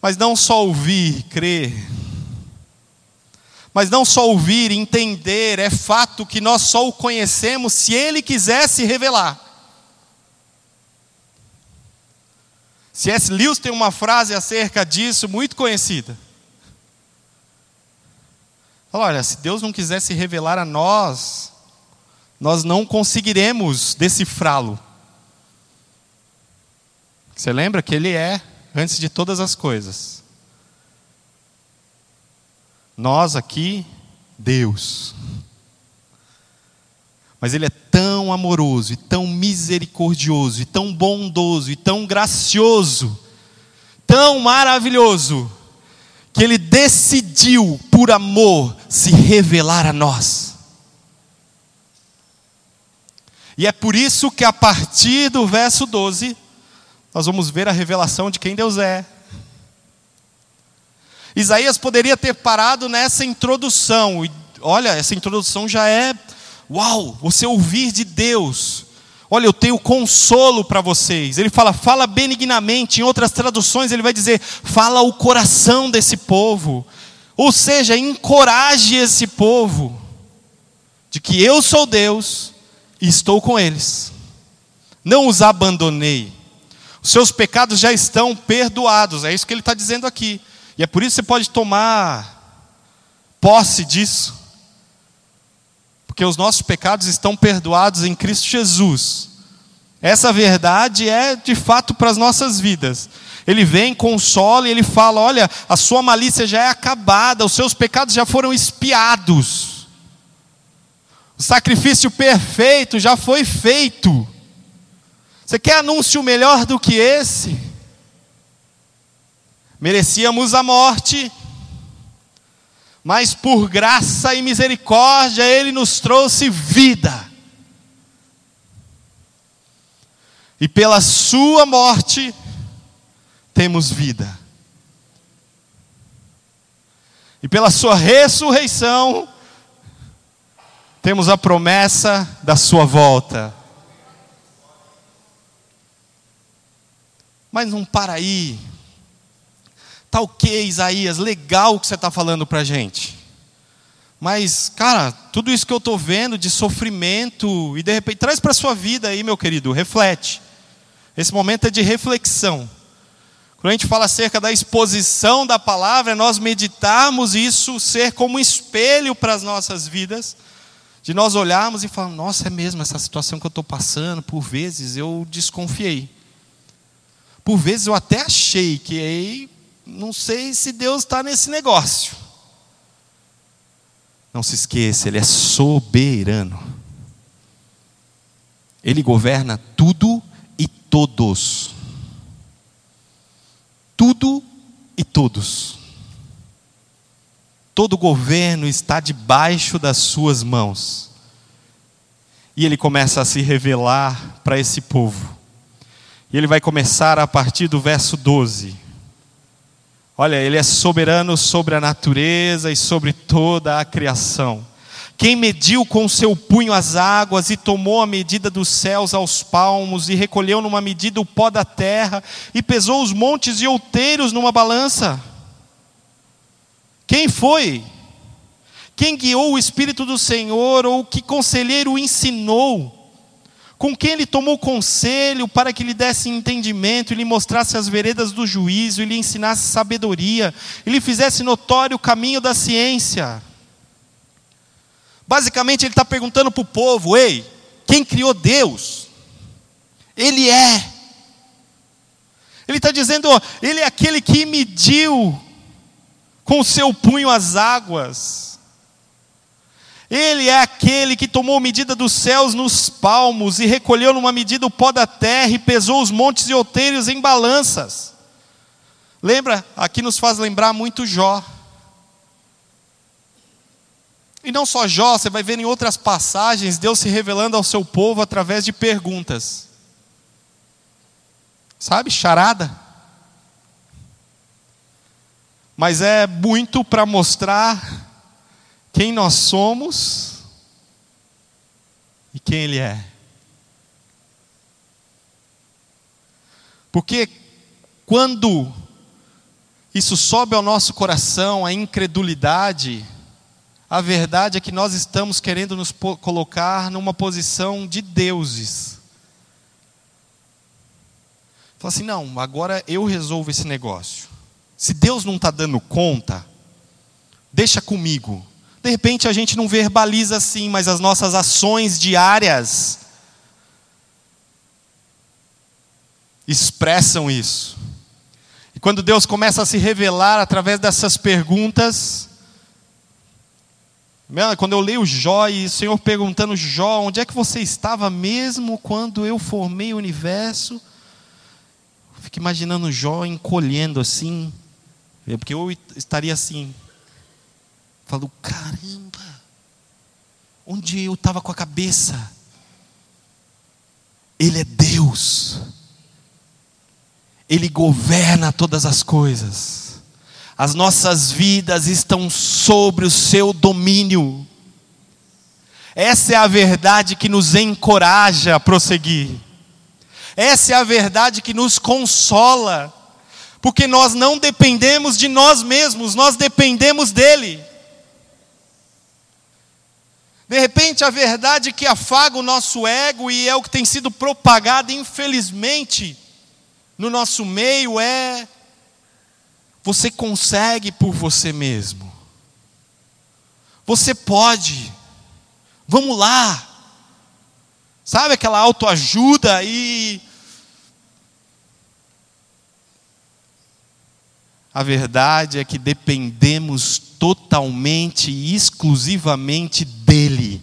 Mas não só ouvir, crer, mas não só ouvir, entender, é fato que nós só o conhecemos se ele quiser se revelar. C.S. Lewis tem uma frase acerca disso muito conhecida. Olha, se Deus não quiser se revelar a nós, nós não conseguiremos decifrá-lo. Você lembra que Ele é antes de todas as coisas. Nós aqui, Deus. Mas Ele é tão amoroso, e tão misericordioso, e tão bondoso, e tão gracioso, tão maravilhoso, que Ele decidiu, por amor, se revelar a nós. E é por isso que a partir do verso 12, nós vamos ver a revelação de quem Deus é, Isaías poderia ter parado nessa introdução. E, olha, essa introdução já é, uau, você ouvir de Deus. Olha, eu tenho consolo para vocês. Ele fala, fala benignamente. Em outras traduções, ele vai dizer, fala o coração desse povo. Ou seja, encoraje esse povo de que eu sou Deus e estou com eles. Não os abandonei. Os seus pecados já estão perdoados. É isso que ele está dizendo aqui. E é por isso que você pode tomar posse disso. Porque os nossos pecados estão perdoados em Cristo Jesus. Essa verdade é de fato para as nossas vidas. Ele vem, consola e ele fala: olha, a sua malícia já é acabada, os seus pecados já foram expiados. O sacrifício perfeito já foi feito. Você quer anúncio melhor do que esse? Merecíamos a morte, mas por graça e misericórdia Ele nos trouxe vida. E pela Sua morte temos vida. E pela Sua ressurreição temos a promessa da Sua volta. Mas não para aí. Tá ok, Isaías, legal o que você está falando para a gente. Mas, cara, tudo isso que eu estou vendo de sofrimento, e de repente, traz para a sua vida aí, meu querido, reflete. Esse momento é de reflexão. Quando a gente fala acerca da exposição da palavra, é nós meditarmos isso ser como um espelho para as nossas vidas, de nós olharmos e falarmos: nossa, é mesmo essa situação que eu estou passando, por vezes eu desconfiei. Por vezes eu até achei que não sei se Deus está nesse negócio. Não se esqueça, Ele é soberano. Ele governa tudo e todos. Tudo e todos. Todo governo está debaixo das suas mãos. E ele começa a se revelar para esse povo. E ele vai começar a partir do verso 12. Olha, ele é soberano sobre a natureza e sobre toda a criação. Quem mediu com seu punho as águas e tomou a medida dos céus aos palmos e recolheu numa medida o pó da terra e pesou os montes e outeiros numa balança? Quem foi? Quem guiou o Espírito do Senhor ou que conselheiro ensinou? Com quem ele tomou conselho para que lhe desse entendimento, e lhe mostrasse as veredas do juízo, e lhe ensinasse sabedoria, e lhe fizesse notório o caminho da ciência. Basicamente, ele está perguntando para o povo: ei, quem criou Deus? Ele é. Ele está dizendo: ele é aquele que mediu com o seu punho as águas ele é aquele que tomou medida dos céus nos palmos e recolheu numa medida o pó da terra e pesou os montes e outeiros em balanças. Lembra? Aqui nos faz lembrar muito Jó. E não só Jó, você vai ver em outras passagens Deus se revelando ao seu povo através de perguntas. Sabe, charada. Mas é muito para mostrar quem nós somos e quem Ele é. Porque quando isso sobe ao nosso coração, a incredulidade, a verdade é que nós estamos querendo nos colocar numa posição de deuses. Fala assim, não, agora eu resolvo esse negócio. Se Deus não está dando conta, deixa comigo. De repente a gente não verbaliza assim, mas as nossas ações diárias expressam isso. E quando Deus começa a se revelar através dessas perguntas, quando eu leio Jó e o Senhor perguntando, Jó, onde é que você estava mesmo quando eu formei o universo? Fico imaginando Jó encolhendo assim, porque eu estaria assim, Falou: caramba, onde eu estava com a cabeça? Ele é Deus, Ele governa todas as coisas, as nossas vidas estão sobre o seu domínio. Essa é a verdade que nos encoraja a prosseguir. Essa é a verdade que nos consola, porque nós não dependemos de nós mesmos, nós dependemos dEle. De repente, a verdade que afaga o nosso ego e é o que tem sido propagado, infelizmente, no nosso meio é: você consegue por você mesmo. Você pode. Vamos lá. Sabe aquela autoajuda e. A verdade é que dependemos totalmente e exclusivamente dele.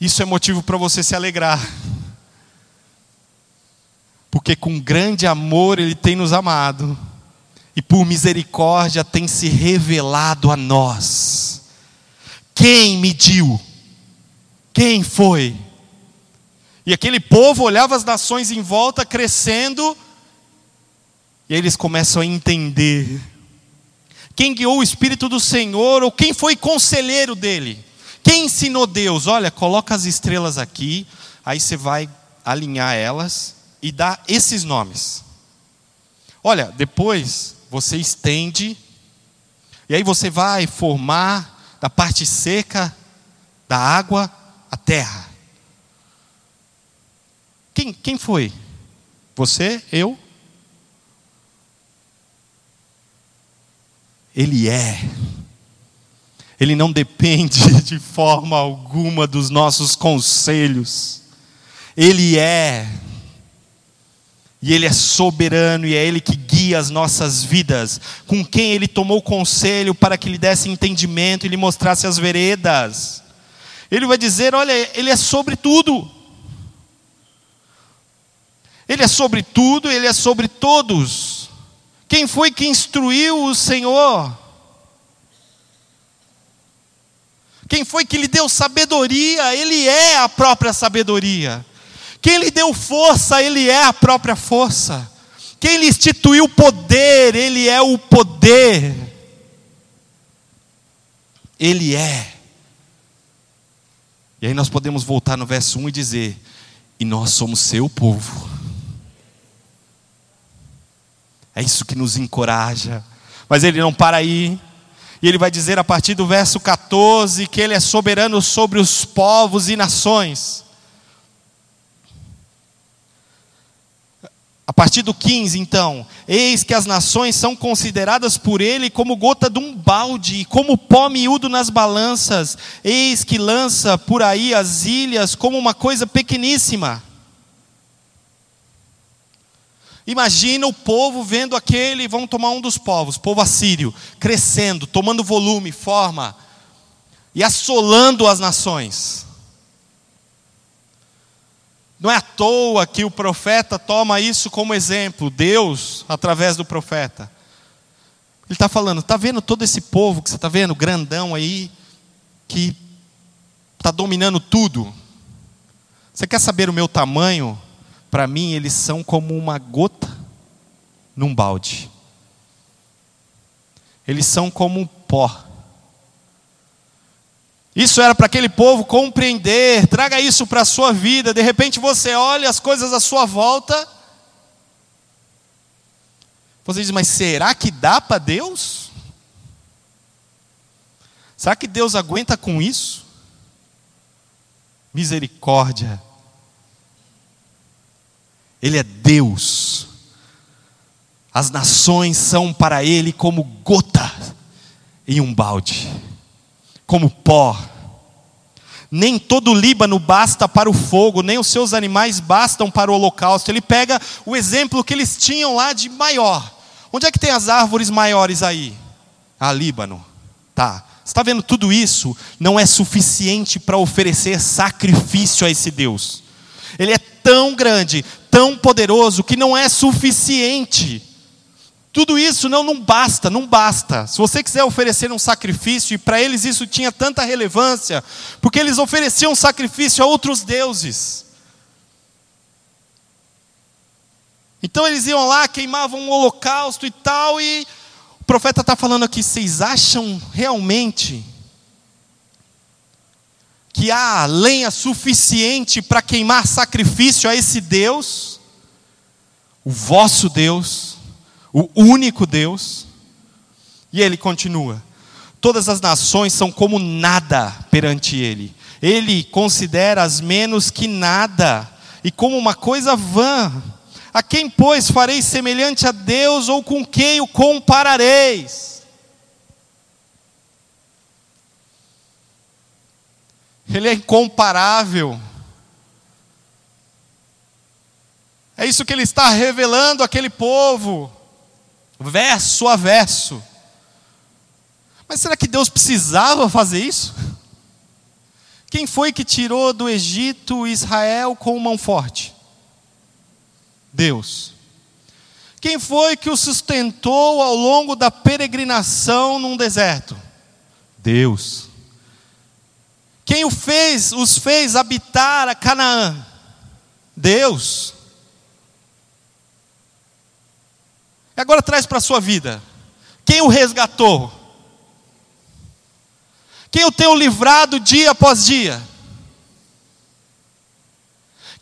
Isso é motivo para você se alegrar. Porque com grande amor Ele tem nos amado, e por misericórdia tem se revelado a nós. Quem mediu? Quem foi? E aquele povo olhava as nações em volta crescendo, e aí eles começam a entender. Quem guiou o Espírito do Senhor, ou quem foi conselheiro dele? Quem ensinou Deus? Olha, coloca as estrelas aqui, aí você vai alinhar elas e dar esses nomes. Olha, depois você estende, e aí você vai formar da parte seca da água a terra. Quem, quem foi? Você? Eu? Ele é. Ele não depende <laughs> de forma alguma dos nossos conselhos. Ele é. E Ele é soberano e é Ele que guia as nossas vidas. Com quem Ele tomou conselho para que lhe desse entendimento e lhe mostrasse as veredas. Ele vai dizer: olha, Ele é sobre tudo. Ele é sobre tudo, Ele é sobre todos. Quem foi que instruiu o Senhor? Quem foi que lhe deu sabedoria? Ele é a própria sabedoria. Quem lhe deu força? Ele é a própria força. Quem lhe instituiu poder? Ele é o poder. Ele é. E aí nós podemos voltar no verso 1 e dizer: E nós somos seu povo é isso que nos encoraja. Mas ele não para aí. E ele vai dizer a partir do verso 14 que ele é soberano sobre os povos e nações. A partir do 15, então, eis que as nações são consideradas por ele como gota de um balde, como pó miúdo nas balanças, eis que lança por aí as ilhas como uma coisa pequeníssima. Imagina o povo vendo aquele, vamos tomar um dos povos, povo assírio, crescendo, tomando volume, forma, e assolando as nações. Não é à toa que o profeta toma isso como exemplo, Deus, através do profeta. Ele está falando, está vendo todo esse povo que você está vendo, grandão aí, que está dominando tudo. Você quer saber o meu tamanho? Para mim, eles são como uma gota num balde. Eles são como um pó. Isso era para aquele povo compreender, traga isso para a sua vida. De repente você olha as coisas à sua volta. Você diz, mas será que dá para Deus? Será que Deus aguenta com isso? Misericórdia ele é Deus. As nações são para Ele como gota em um balde, como pó. Nem todo o Líbano basta para o fogo, nem os seus animais bastam para o holocausto. Ele pega o exemplo que eles tinham lá de maior. Onde é que tem as árvores maiores aí? Ah, Líbano. Tá. Está vendo tudo isso? Não é suficiente para oferecer sacrifício a esse Deus. Ele é tão grande, tão poderoso que não é suficiente. Tudo isso não, não basta, não basta. Se você quiser oferecer um sacrifício, e para eles isso tinha tanta relevância, porque eles ofereciam sacrifício a outros deuses. Então eles iam lá, queimavam um holocausto e tal, e o profeta está falando aqui: vocês acham realmente que há lenha suficiente para queimar sacrifício a esse Deus, o vosso Deus, o único Deus. E ele continua: todas as nações são como nada perante ele. Ele considera as menos que nada e como uma coisa vã. A quem, pois, fareis semelhante a Deus ou com quem o comparareis? Ele é incomparável. É isso que ele está revelando àquele povo, verso a verso. Mas será que Deus precisava fazer isso? Quem foi que tirou do Egito Israel com mão forte? Deus. Quem foi que o sustentou ao longo da peregrinação num deserto? Deus. Quem o fez, os fez habitar a Canaã? Deus. Agora traz para a sua vida. Quem o resgatou? Quem o tem livrado dia após dia?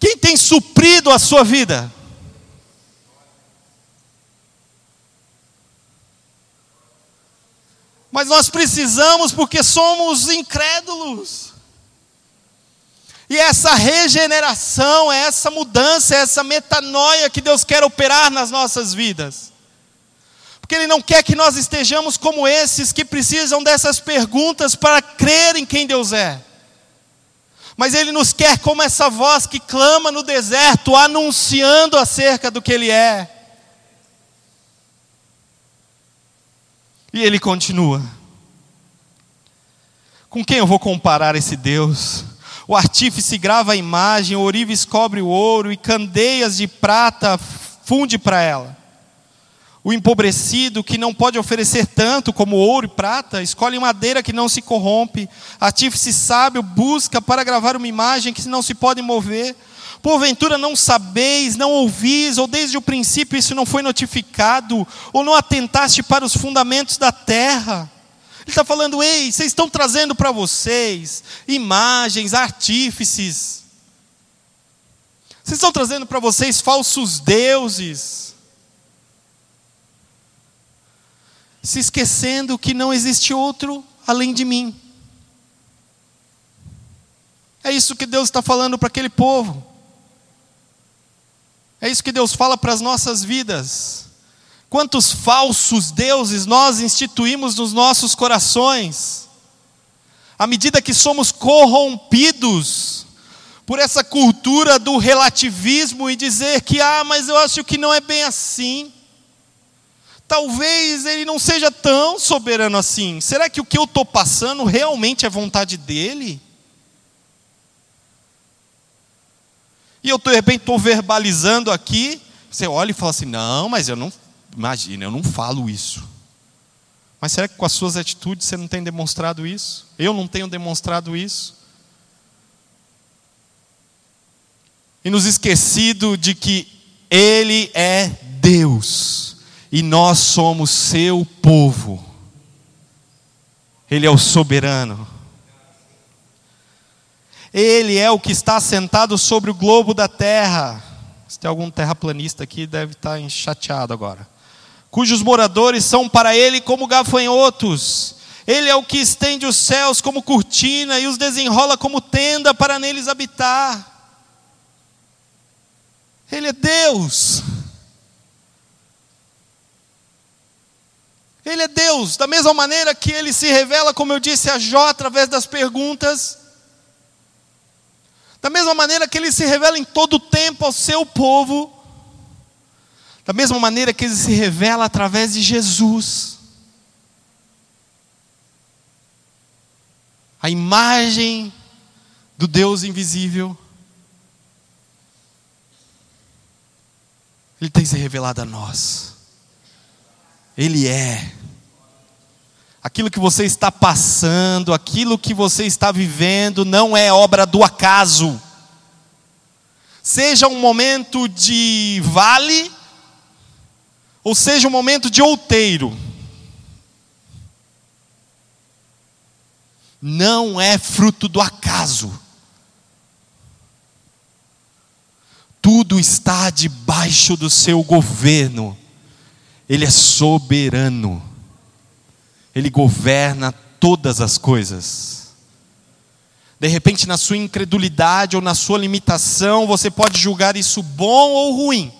Quem tem suprido a sua vida? Mas nós precisamos porque somos incrédulos. E essa regeneração, essa mudança, essa metanoia que Deus quer operar nas nossas vidas. Porque Ele não quer que nós estejamos como esses que precisam dessas perguntas para crer em quem Deus é. Mas Ele nos quer como essa voz que clama no deserto, anunciando acerca do que Ele é. E ele continua: Com quem eu vou comparar esse Deus? O artífice grava a imagem, o ourives cobre o ouro e candeias de prata funde para ela. O empobrecido, que não pode oferecer tanto como ouro e prata, escolhe madeira que não se corrompe. Artífice sábio busca para gravar uma imagem que não se pode mover. Porventura não sabeis, não ouvis, ou desde o princípio isso não foi notificado, ou não atentaste para os fundamentos da terra. Ele está falando, ei, vocês estão trazendo para vocês imagens, artífices. Vocês estão trazendo para vocês falsos deuses. Se esquecendo que não existe outro além de mim. É isso que Deus está falando para aquele povo. É isso que Deus fala para as nossas vidas. Quantos falsos deuses nós instituímos nos nossos corações, à medida que somos corrompidos por essa cultura do relativismo e dizer que, ah, mas eu acho que não é bem assim. Talvez ele não seja tão soberano assim. Será que o que eu estou passando realmente é vontade dele? E eu, de repente, estou verbalizando aqui. Você olha e fala assim: não, mas eu não. Imagina, eu não falo isso. Mas será que com as suas atitudes você não tem demonstrado isso? Eu não tenho demonstrado isso? E nos esquecido de que Ele é Deus e nós somos seu povo. Ele é o soberano. Ele é o que está sentado sobre o globo da terra. Se tem algum terraplanista aqui, deve estar chateado agora. Cujos moradores são para ele como gafanhotos. Ele é o que estende os céus como cortina e os desenrola como tenda para neles habitar. Ele é Deus. Ele é Deus, da mesma maneira que ele se revela, como eu disse a Jó, através das perguntas. Da mesma maneira que ele se revela em todo o tempo ao seu povo, da mesma maneira que ele se revela através de Jesus. A imagem do Deus invisível. Ele tem se revelado a nós. Ele é. Aquilo que você está passando, aquilo que você está vivendo, não é obra do acaso. Seja um momento de vale, ou seja um momento de outeiro. Não é fruto do acaso. Tudo está debaixo do seu governo. Ele é soberano. Ele governa todas as coisas. De repente, na sua incredulidade ou na sua limitação, você pode julgar isso bom ou ruim.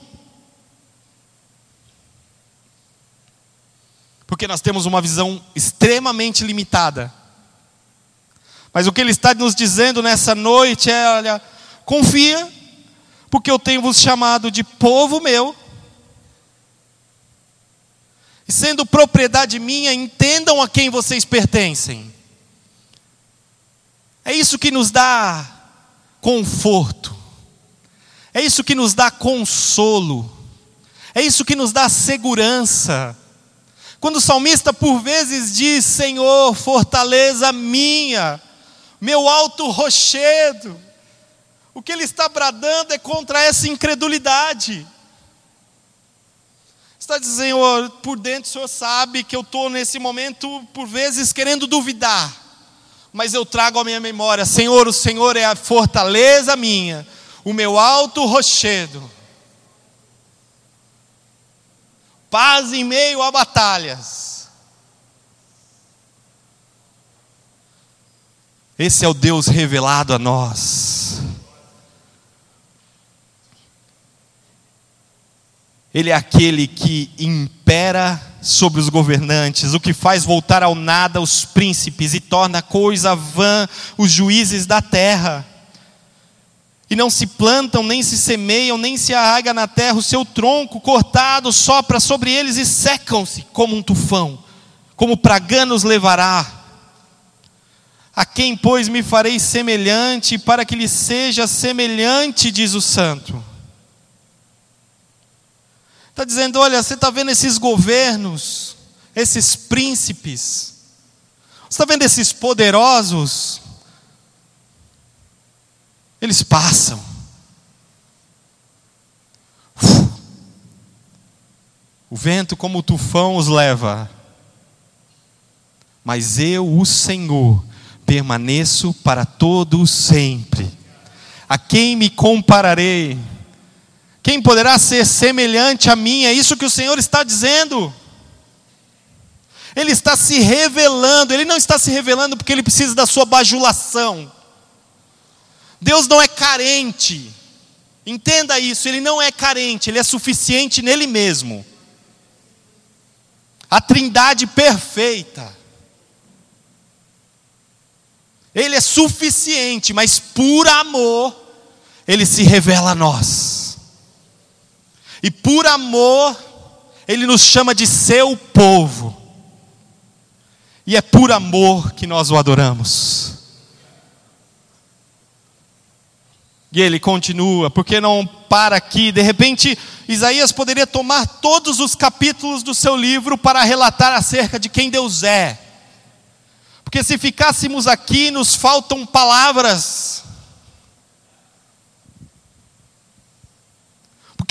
Porque nós temos uma visão extremamente limitada. Mas o que ele está nos dizendo nessa noite é: olha, confia, porque eu tenho vos chamado de povo meu, e sendo propriedade minha, entendam a quem vocês pertencem. É isso que nos dá conforto, é isso que nos dá consolo, é isso que nos dá segurança. Quando o salmista por vezes diz: Senhor, fortaleza minha, meu alto rochedo, o que ele está bradando é contra essa incredulidade. Está dizendo, Senhor, por dentro o Senhor sabe que eu estou nesse momento, por vezes, querendo duvidar, mas eu trago à minha memória: Senhor, o Senhor é a fortaleza minha, o meu alto rochedo. Paz em meio a batalhas. Esse é o Deus revelado a nós. Ele é aquele que impera sobre os governantes, o que faz voltar ao nada os príncipes e torna coisa vã os juízes da terra. E não se plantam, nem se semeiam, nem se arraiga na terra, o seu tronco cortado sopra sobre eles e secam-se como um tufão, como praganos levará. A quem, pois, me farei semelhante, para que lhe seja semelhante, diz o santo. Está dizendo: olha, você está vendo esses governos, esses príncipes, você está vendo esses poderosos, eles passam. O vento, como o tufão, os leva. Mas eu, o Senhor, permaneço para todo sempre. A quem me compararei? Quem poderá ser semelhante a mim? É isso que o Senhor está dizendo. Ele está se revelando, ele não está se revelando porque ele precisa da sua bajulação. Deus não é carente. Entenda isso, ele não é carente, ele é suficiente nele mesmo. A Trindade perfeita. Ele é suficiente, mas por amor ele se revela a nós. E por amor, Ele nos chama de seu povo. E é por amor que nós o adoramos. E ele continua, porque não para aqui? De repente, Isaías poderia tomar todos os capítulos do seu livro para relatar acerca de quem Deus é. Porque se ficássemos aqui, nos faltam palavras.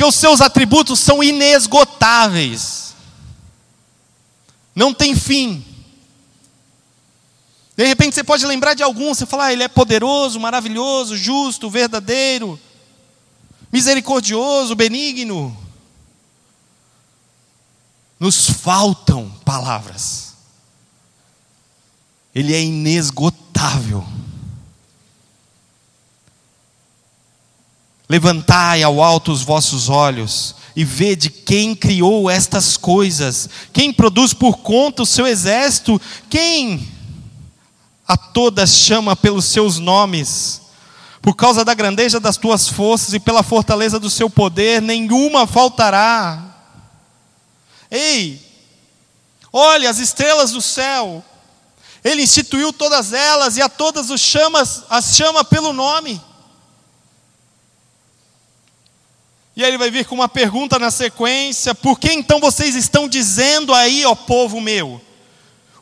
porque os seus atributos são inesgotáveis, não tem fim. De repente você pode lembrar de algum, você fala, ah, ele é poderoso, maravilhoso, justo, verdadeiro, misericordioso, benigno. Nos faltam palavras. Ele é inesgotável. Levantai ao alto os vossos olhos e vede quem criou estas coisas, quem produz por conta o seu exército, quem a todas chama pelos seus nomes. Por causa da grandeza das tuas forças e pela fortaleza do seu poder, nenhuma faltará. Ei, olha as estrelas do céu, ele instituiu todas elas e a todas os chamas, as chama pelo nome. E aí ele vai vir com uma pergunta na sequência: por que então vocês estão dizendo aí, ó povo meu?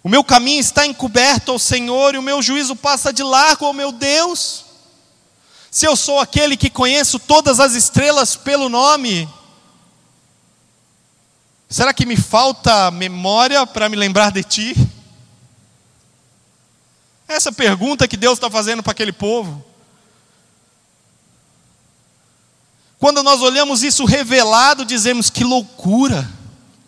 O meu caminho está encoberto ao Senhor e o meu juízo passa de largo ao meu Deus? Se eu sou aquele que conheço todas as estrelas pelo nome, será que me falta memória para me lembrar de ti? Essa pergunta que Deus está fazendo para aquele povo. Quando nós olhamos isso revelado, dizemos que loucura.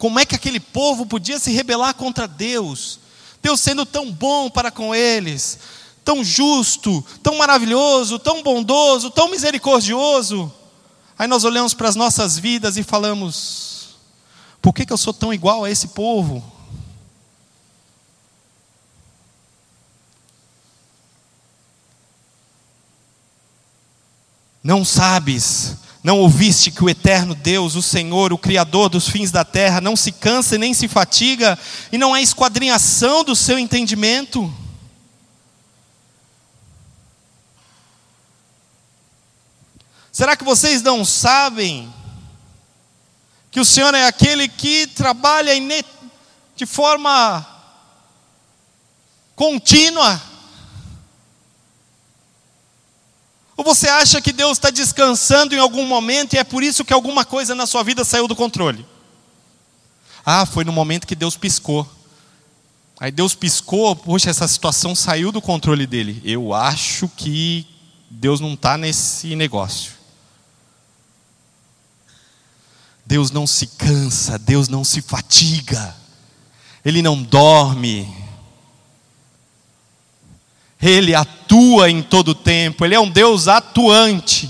Como é que aquele povo podia se rebelar contra Deus? Deus sendo tão bom para com eles, tão justo, tão maravilhoso, tão bondoso, tão misericordioso. Aí nós olhamos para as nossas vidas e falamos: por que, que eu sou tão igual a esse povo? Não sabes não ouviste que o eterno Deus, o Senhor, o Criador dos fins da terra, não se cansa e nem se fatiga, e não há esquadrinhação do seu entendimento? Será que vocês não sabem que o Senhor é aquele que trabalha de forma contínua? Ou você acha que Deus está descansando em algum momento e é por isso que alguma coisa na sua vida saiu do controle? Ah, foi no momento que Deus piscou. Aí Deus piscou, poxa, essa situação saiu do controle dele. Eu acho que Deus não está nesse negócio. Deus não se cansa, Deus não se fatiga, Ele não dorme, Ele atua em todo o tempo, Ele é um Deus atuante.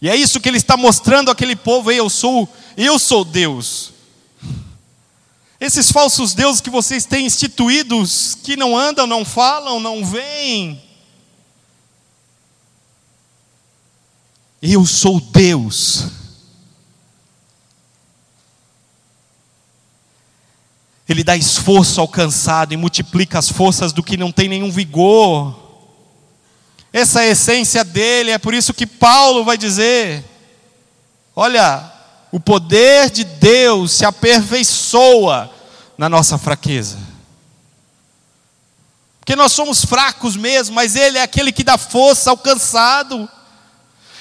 E é isso que Ele está mostrando àquele povo: eu sou, eu sou Deus. Esses falsos deuses que vocês têm instituídos, que não andam, não falam, não veem. Eu sou Deus. Ele dá esforço ao cansado e multiplica as forças do que não tem nenhum vigor. Essa é a essência dele, é por isso que Paulo vai dizer: olha, o poder de Deus se aperfeiçoa na nossa fraqueza. Porque nós somos fracos mesmo, mas Ele é aquele que dá força ao cansado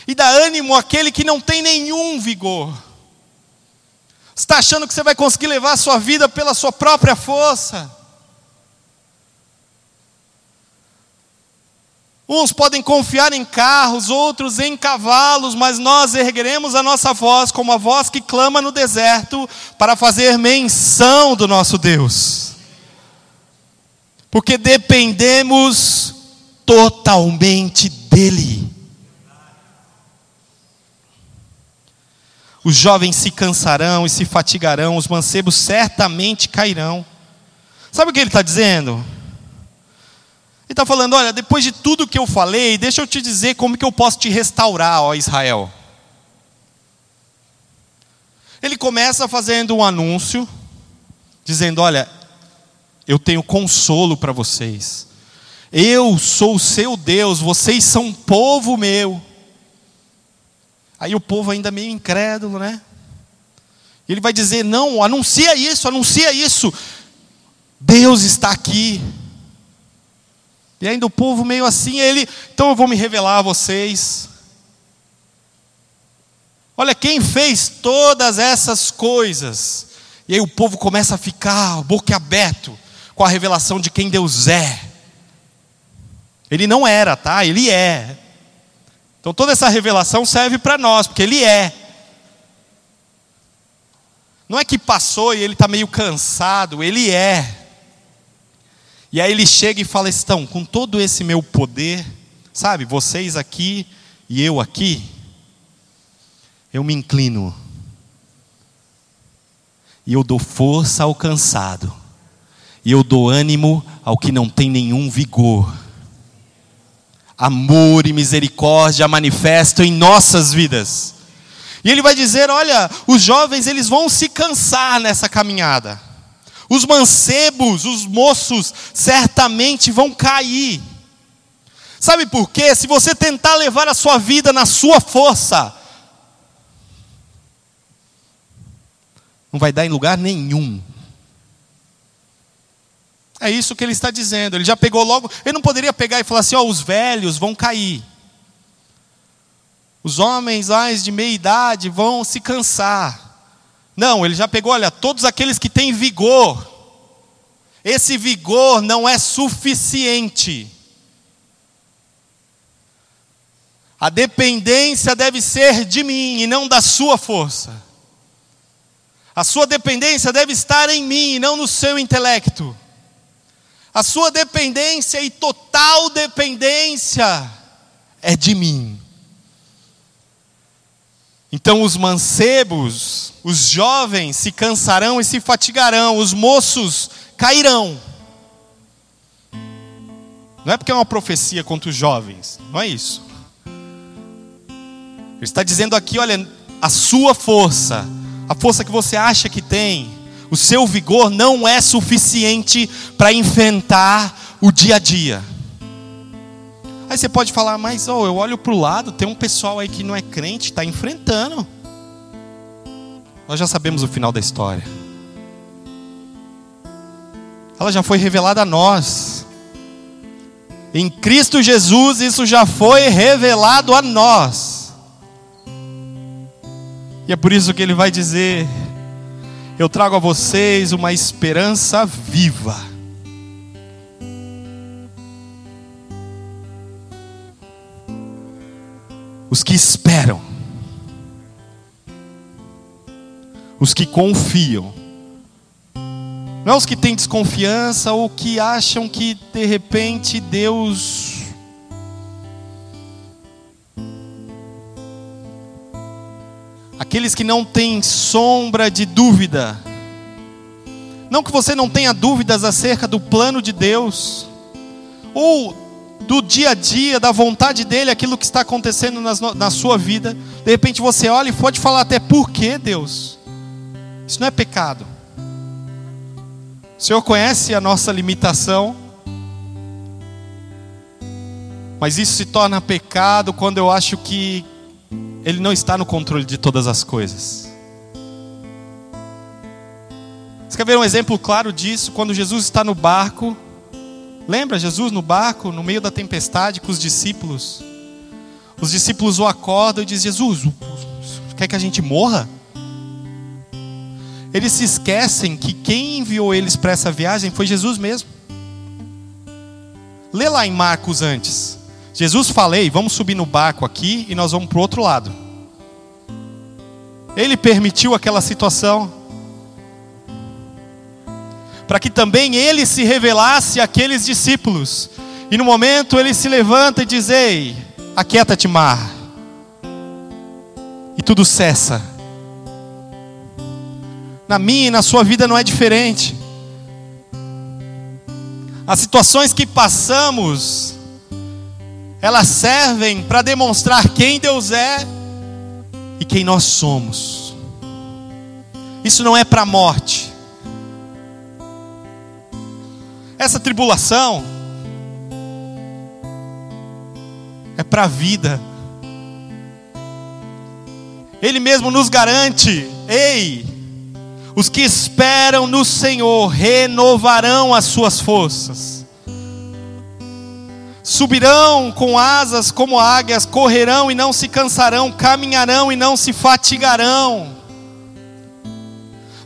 e dá ânimo àquele que não tem nenhum vigor. Você está achando que você vai conseguir levar a sua vida pela sua própria força? Uns podem confiar em carros, outros em cavalos, mas nós ergueremos a nossa voz como a voz que clama no deserto para fazer menção do nosso Deus. Porque dependemos totalmente dEle. Os jovens se cansarão e se fatigarão, os mancebos certamente cairão. Sabe o que ele está dizendo? Ele está falando: olha, depois de tudo que eu falei, deixa eu te dizer como que eu posso te restaurar, ó Israel. Ele começa fazendo um anúncio, dizendo: olha, eu tenho consolo para vocês. Eu sou o seu Deus, vocês são povo meu. Aí o povo ainda meio incrédulo, né? Ele vai dizer: não, anuncia isso, anuncia isso. Deus está aqui. E ainda o povo meio assim, ele, então eu vou me revelar a vocês. Olha quem fez todas essas coisas. E aí o povo começa a ficar boca aberto com a revelação de quem Deus é. Ele não era, tá? Ele é. Então toda essa revelação serve para nós, porque ele é. Não é que passou e ele está meio cansado, ele é. E aí ele chega e fala: estão com todo esse meu poder, sabe, vocês aqui e eu aqui, eu me inclino. E eu dou força ao cansado. E eu dou ânimo ao que não tem nenhum vigor. Amor e misericórdia manifestam em nossas vidas. E ele vai dizer: olha, os jovens eles vão se cansar nessa caminhada. Os mancebos, os moços, certamente vão cair. Sabe por quê? Se você tentar levar a sua vida na sua força, não vai dar em lugar nenhum. É isso que ele está dizendo. Ele já pegou logo. Ele não poderia pegar e falar assim: ó, os velhos vão cair. Os homens mais de meia idade vão se cansar. Não, ele já pegou, olha, todos aqueles que têm vigor. Esse vigor não é suficiente. A dependência deve ser de mim e não da sua força. A sua dependência deve estar em mim e não no seu intelecto. A sua dependência e total dependência é de mim. Então os mancebos, os jovens se cansarão e se fatigarão, os moços cairão. Não é porque é uma profecia contra os jovens, não é isso. Ele está dizendo aqui, olha, a sua força, a força que você acha que tem, o seu vigor não é suficiente para enfrentar o dia a dia. Aí você pode falar, mas oh, eu olho para o lado, tem um pessoal aí que não é crente, está enfrentando. Nós já sabemos o final da história. Ela já foi revelada a nós. Em Cristo Jesus, isso já foi revelado a nós. E é por isso que ele vai dizer: Eu trago a vocês uma esperança viva. Os que esperam, os que confiam, não os que têm desconfiança ou que acham que de repente Deus aqueles que não têm sombra de dúvida. Não que você não tenha dúvidas acerca do plano de Deus, ou do dia a dia, da vontade dEle, aquilo que está acontecendo na sua vida. De repente você olha e pode falar até por que Deus? Isso não é pecado. O Senhor conhece a nossa limitação, mas isso se torna pecado quando eu acho que Ele não está no controle de todas as coisas. Você quer ver um exemplo claro disso? Quando Jesus está no barco, lembra Jesus no barco, no meio da tempestade com os discípulos? Os discípulos o acordam e dizem: Jesus, quer que a gente morra? eles se esquecem que quem enviou eles para essa viagem foi Jesus mesmo. Lê lá em Marcos antes. Jesus falei, vamos subir no barco aqui e nós vamos para o outro lado. Ele permitiu aquela situação para que também ele se revelasse àqueles discípulos. E no momento ele se levanta e diz: Ei, aquieta-te, mar. E tudo cessa na minha e na sua vida não é diferente. As situações que passamos, elas servem para demonstrar quem Deus é e quem nós somos. Isso não é para a morte. Essa tribulação é para a vida. Ele mesmo nos garante: ei, os que esperam no Senhor renovarão as suas forças. Subirão com asas como águias, correrão e não se cansarão, caminharão e não se fatigarão.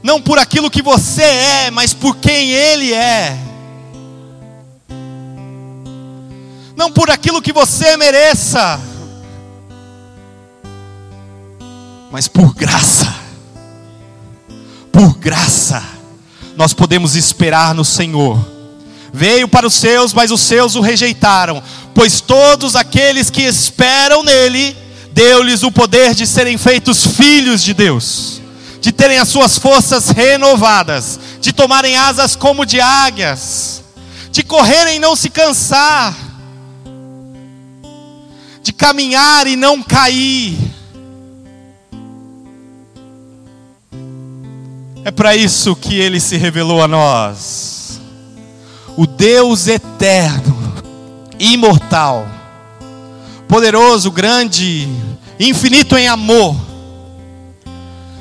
Não por aquilo que você é, mas por quem Ele é. Não por aquilo que você mereça, mas por graça por graça, nós podemos esperar no Senhor. Veio para os seus, mas os seus o rejeitaram, pois todos aqueles que esperam nele, deu-lhes o poder de serem feitos filhos de Deus, de terem as suas forças renovadas, de tomarem asas como de águias, de correrem e não se cansar, de caminhar e não cair É para isso que ele se revelou a nós. O Deus eterno, imortal, poderoso, grande, infinito em amor,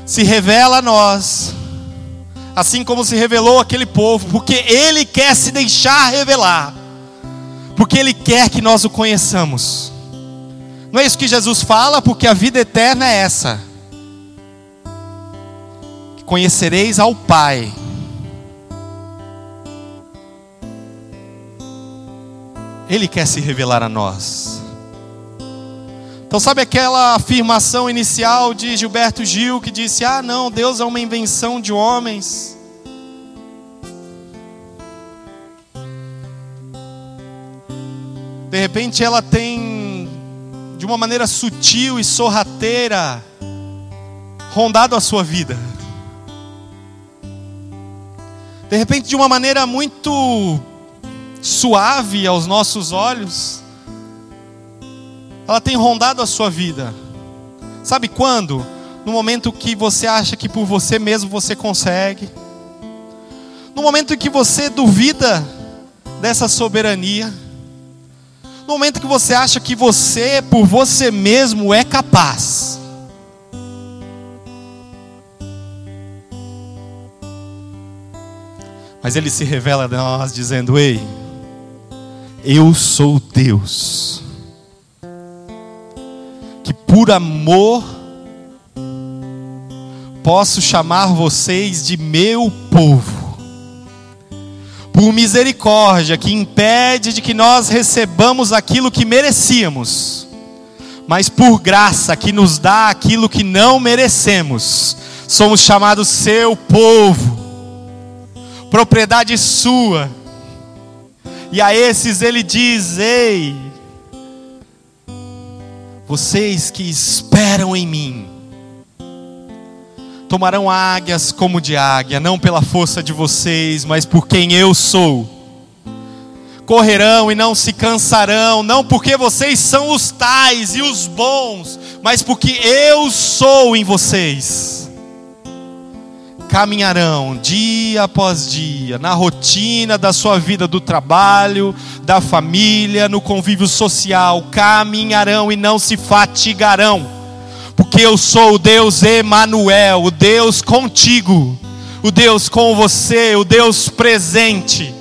se revela a nós, assim como se revelou aquele povo, porque ele quer se deixar revelar, porque ele quer que nós o conheçamos. Não é isso que Jesus fala, porque a vida eterna é essa conhecereis ao Pai. Ele quer se revelar a nós. Então, sabe aquela afirmação inicial de Gilberto Gil que disse: Ah, não, Deus é uma invenção de homens. De repente ela tem, de uma maneira sutil e sorrateira, rondado a sua vida. De repente, de uma maneira muito suave aos nossos olhos, ela tem rondado a sua vida. Sabe quando? No momento que você acha que por você mesmo você consegue. No momento que você duvida dessa soberania. No No momento que você acha que você, por você mesmo, é capaz. Mas Ele se revela a nós dizendo: Ei, eu sou Deus, que por amor posso chamar vocês de meu povo por misericórdia, que impede de que nós recebamos aquilo que merecíamos, mas por graça, que nos dá aquilo que não merecemos. Somos chamados seu povo, propriedade sua. E a esses ele diz: Ei, vocês que esperam em mim, tomarão águias como de águia, não pela força de vocês, mas por quem eu sou. Correrão e não se cansarão, não porque vocês são os tais e os bons, mas porque eu sou em vocês. Caminharão dia após dia, na rotina da sua vida, do trabalho, da família, no convívio social, caminharão e não se fatigarão porque eu sou o Deus Emanuel, o Deus contigo, o Deus com você, o Deus presente.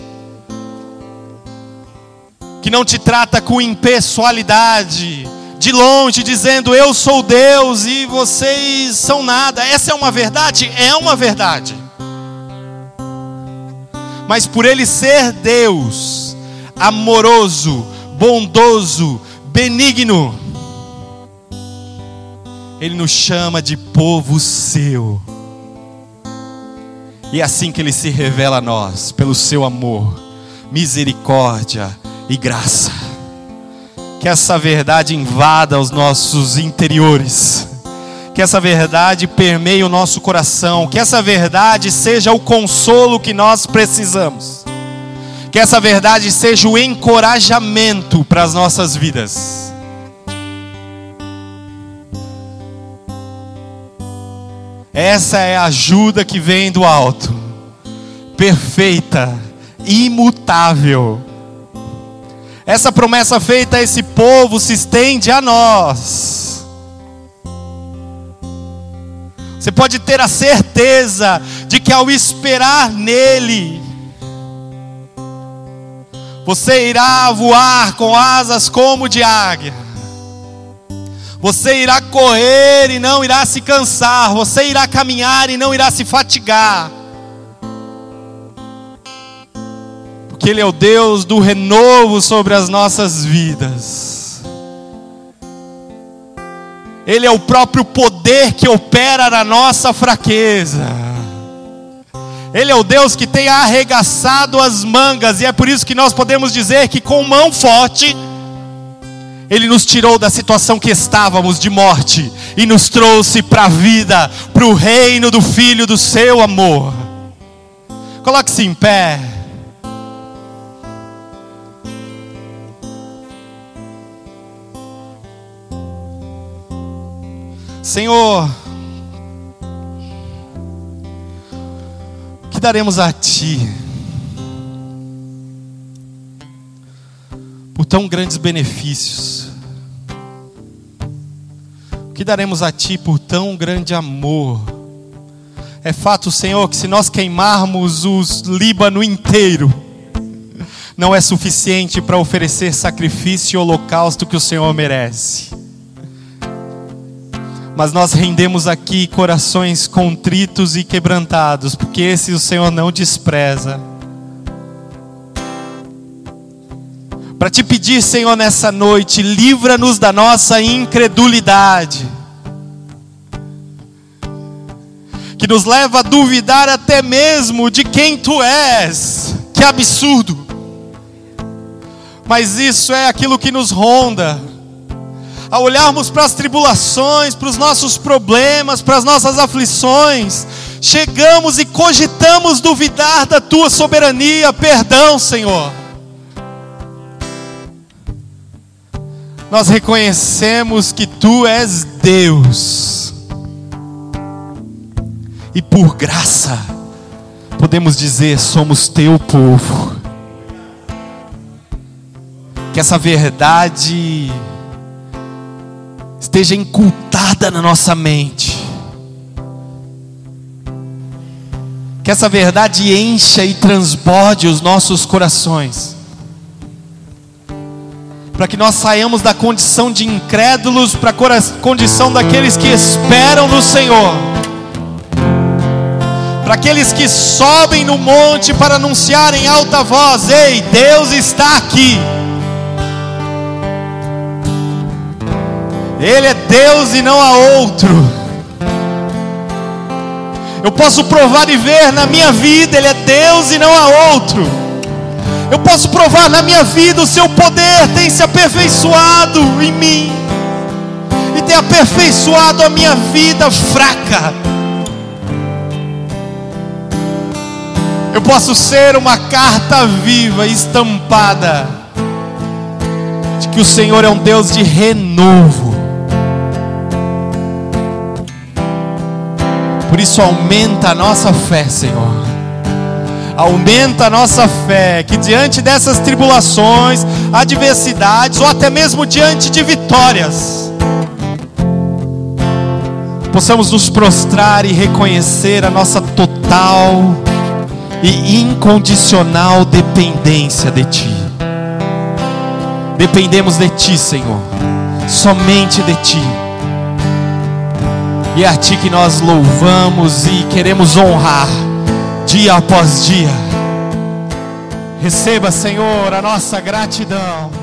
Que não te trata com impessoalidade, de longe, dizendo eu sou Deus e vocês são nada. Essa é uma verdade? É uma verdade. Mas por ele ser Deus, amoroso, bondoso, benigno, ele nos chama de povo seu. E é assim que Ele se revela a nós, pelo seu amor, misericórdia e graça. Que essa verdade invada os nossos interiores. Que essa verdade permeie o nosso coração. Que essa verdade seja o consolo que nós precisamos. Que essa verdade seja o encorajamento para as nossas vidas Essa é a ajuda que vem do alto, perfeita, imutável. Essa promessa feita a esse povo se estende a nós. Você pode ter a certeza de que ao esperar nele, você irá voar com asas como de águia. Você irá correr e não irá se cansar. Você irá caminhar e não irá se fatigar. Porque Ele é o Deus do renovo sobre as nossas vidas. Ele é o próprio poder que opera na nossa fraqueza. Ele é o Deus que tem arregaçado as mangas, e é por isso que nós podemos dizer que com mão forte ele nos tirou da situação que estávamos de morte e nos trouxe para a vida, para o reino do Filho do seu amor. Coloque-se em pé. Senhor, o que daremos a Ti? por tão grandes benefícios. O que daremos a Ti por tão grande amor? É fato, Senhor, que se nós queimarmos o Líbano inteiro, não é suficiente para oferecer sacrifício e holocausto que o Senhor merece. Mas nós rendemos aqui corações contritos e quebrantados, porque esse o Senhor não despreza. para te pedir, Senhor, nessa noite, livra-nos da nossa incredulidade, que nos leva a duvidar até mesmo de quem tu és. Que absurdo! Mas isso é aquilo que nos ronda. Ao olharmos para as tribulações, para os nossos problemas, para as nossas aflições, chegamos e cogitamos duvidar da tua soberania. Perdão, Senhor. nós reconhecemos que tu és Deus, e por graça, podemos dizer: somos teu povo. que essa verdade esteja incultada na nossa mente. Que essa verdade encha e transborde os nossos corações. Para que nós saiamos da condição de incrédulos para a condição daqueles que esperam no Senhor. Para aqueles que sobem no monte para anunciar em alta voz: Ei, Deus está aqui. Ele é Deus e não há outro. Eu posso provar e ver na minha vida, Ele é Deus e não há outro. Eu posso provar na minha vida, o Seu poder tem se aperfeiçoado em mim, e tem aperfeiçoado a minha vida fraca. Eu posso ser uma carta viva, estampada, de que o Senhor é um Deus de renovo. Por isso, aumenta a nossa fé, Senhor. Aumenta a nossa fé, que diante dessas tribulações, adversidades, ou até mesmo diante de vitórias, possamos nos prostrar e reconhecer a nossa total e incondicional dependência de Ti. Dependemos de Ti, Senhor, somente de Ti. E é a Ti que nós louvamos e queremos honrar dia após dia. Receba, Senhor, a nossa gratidão.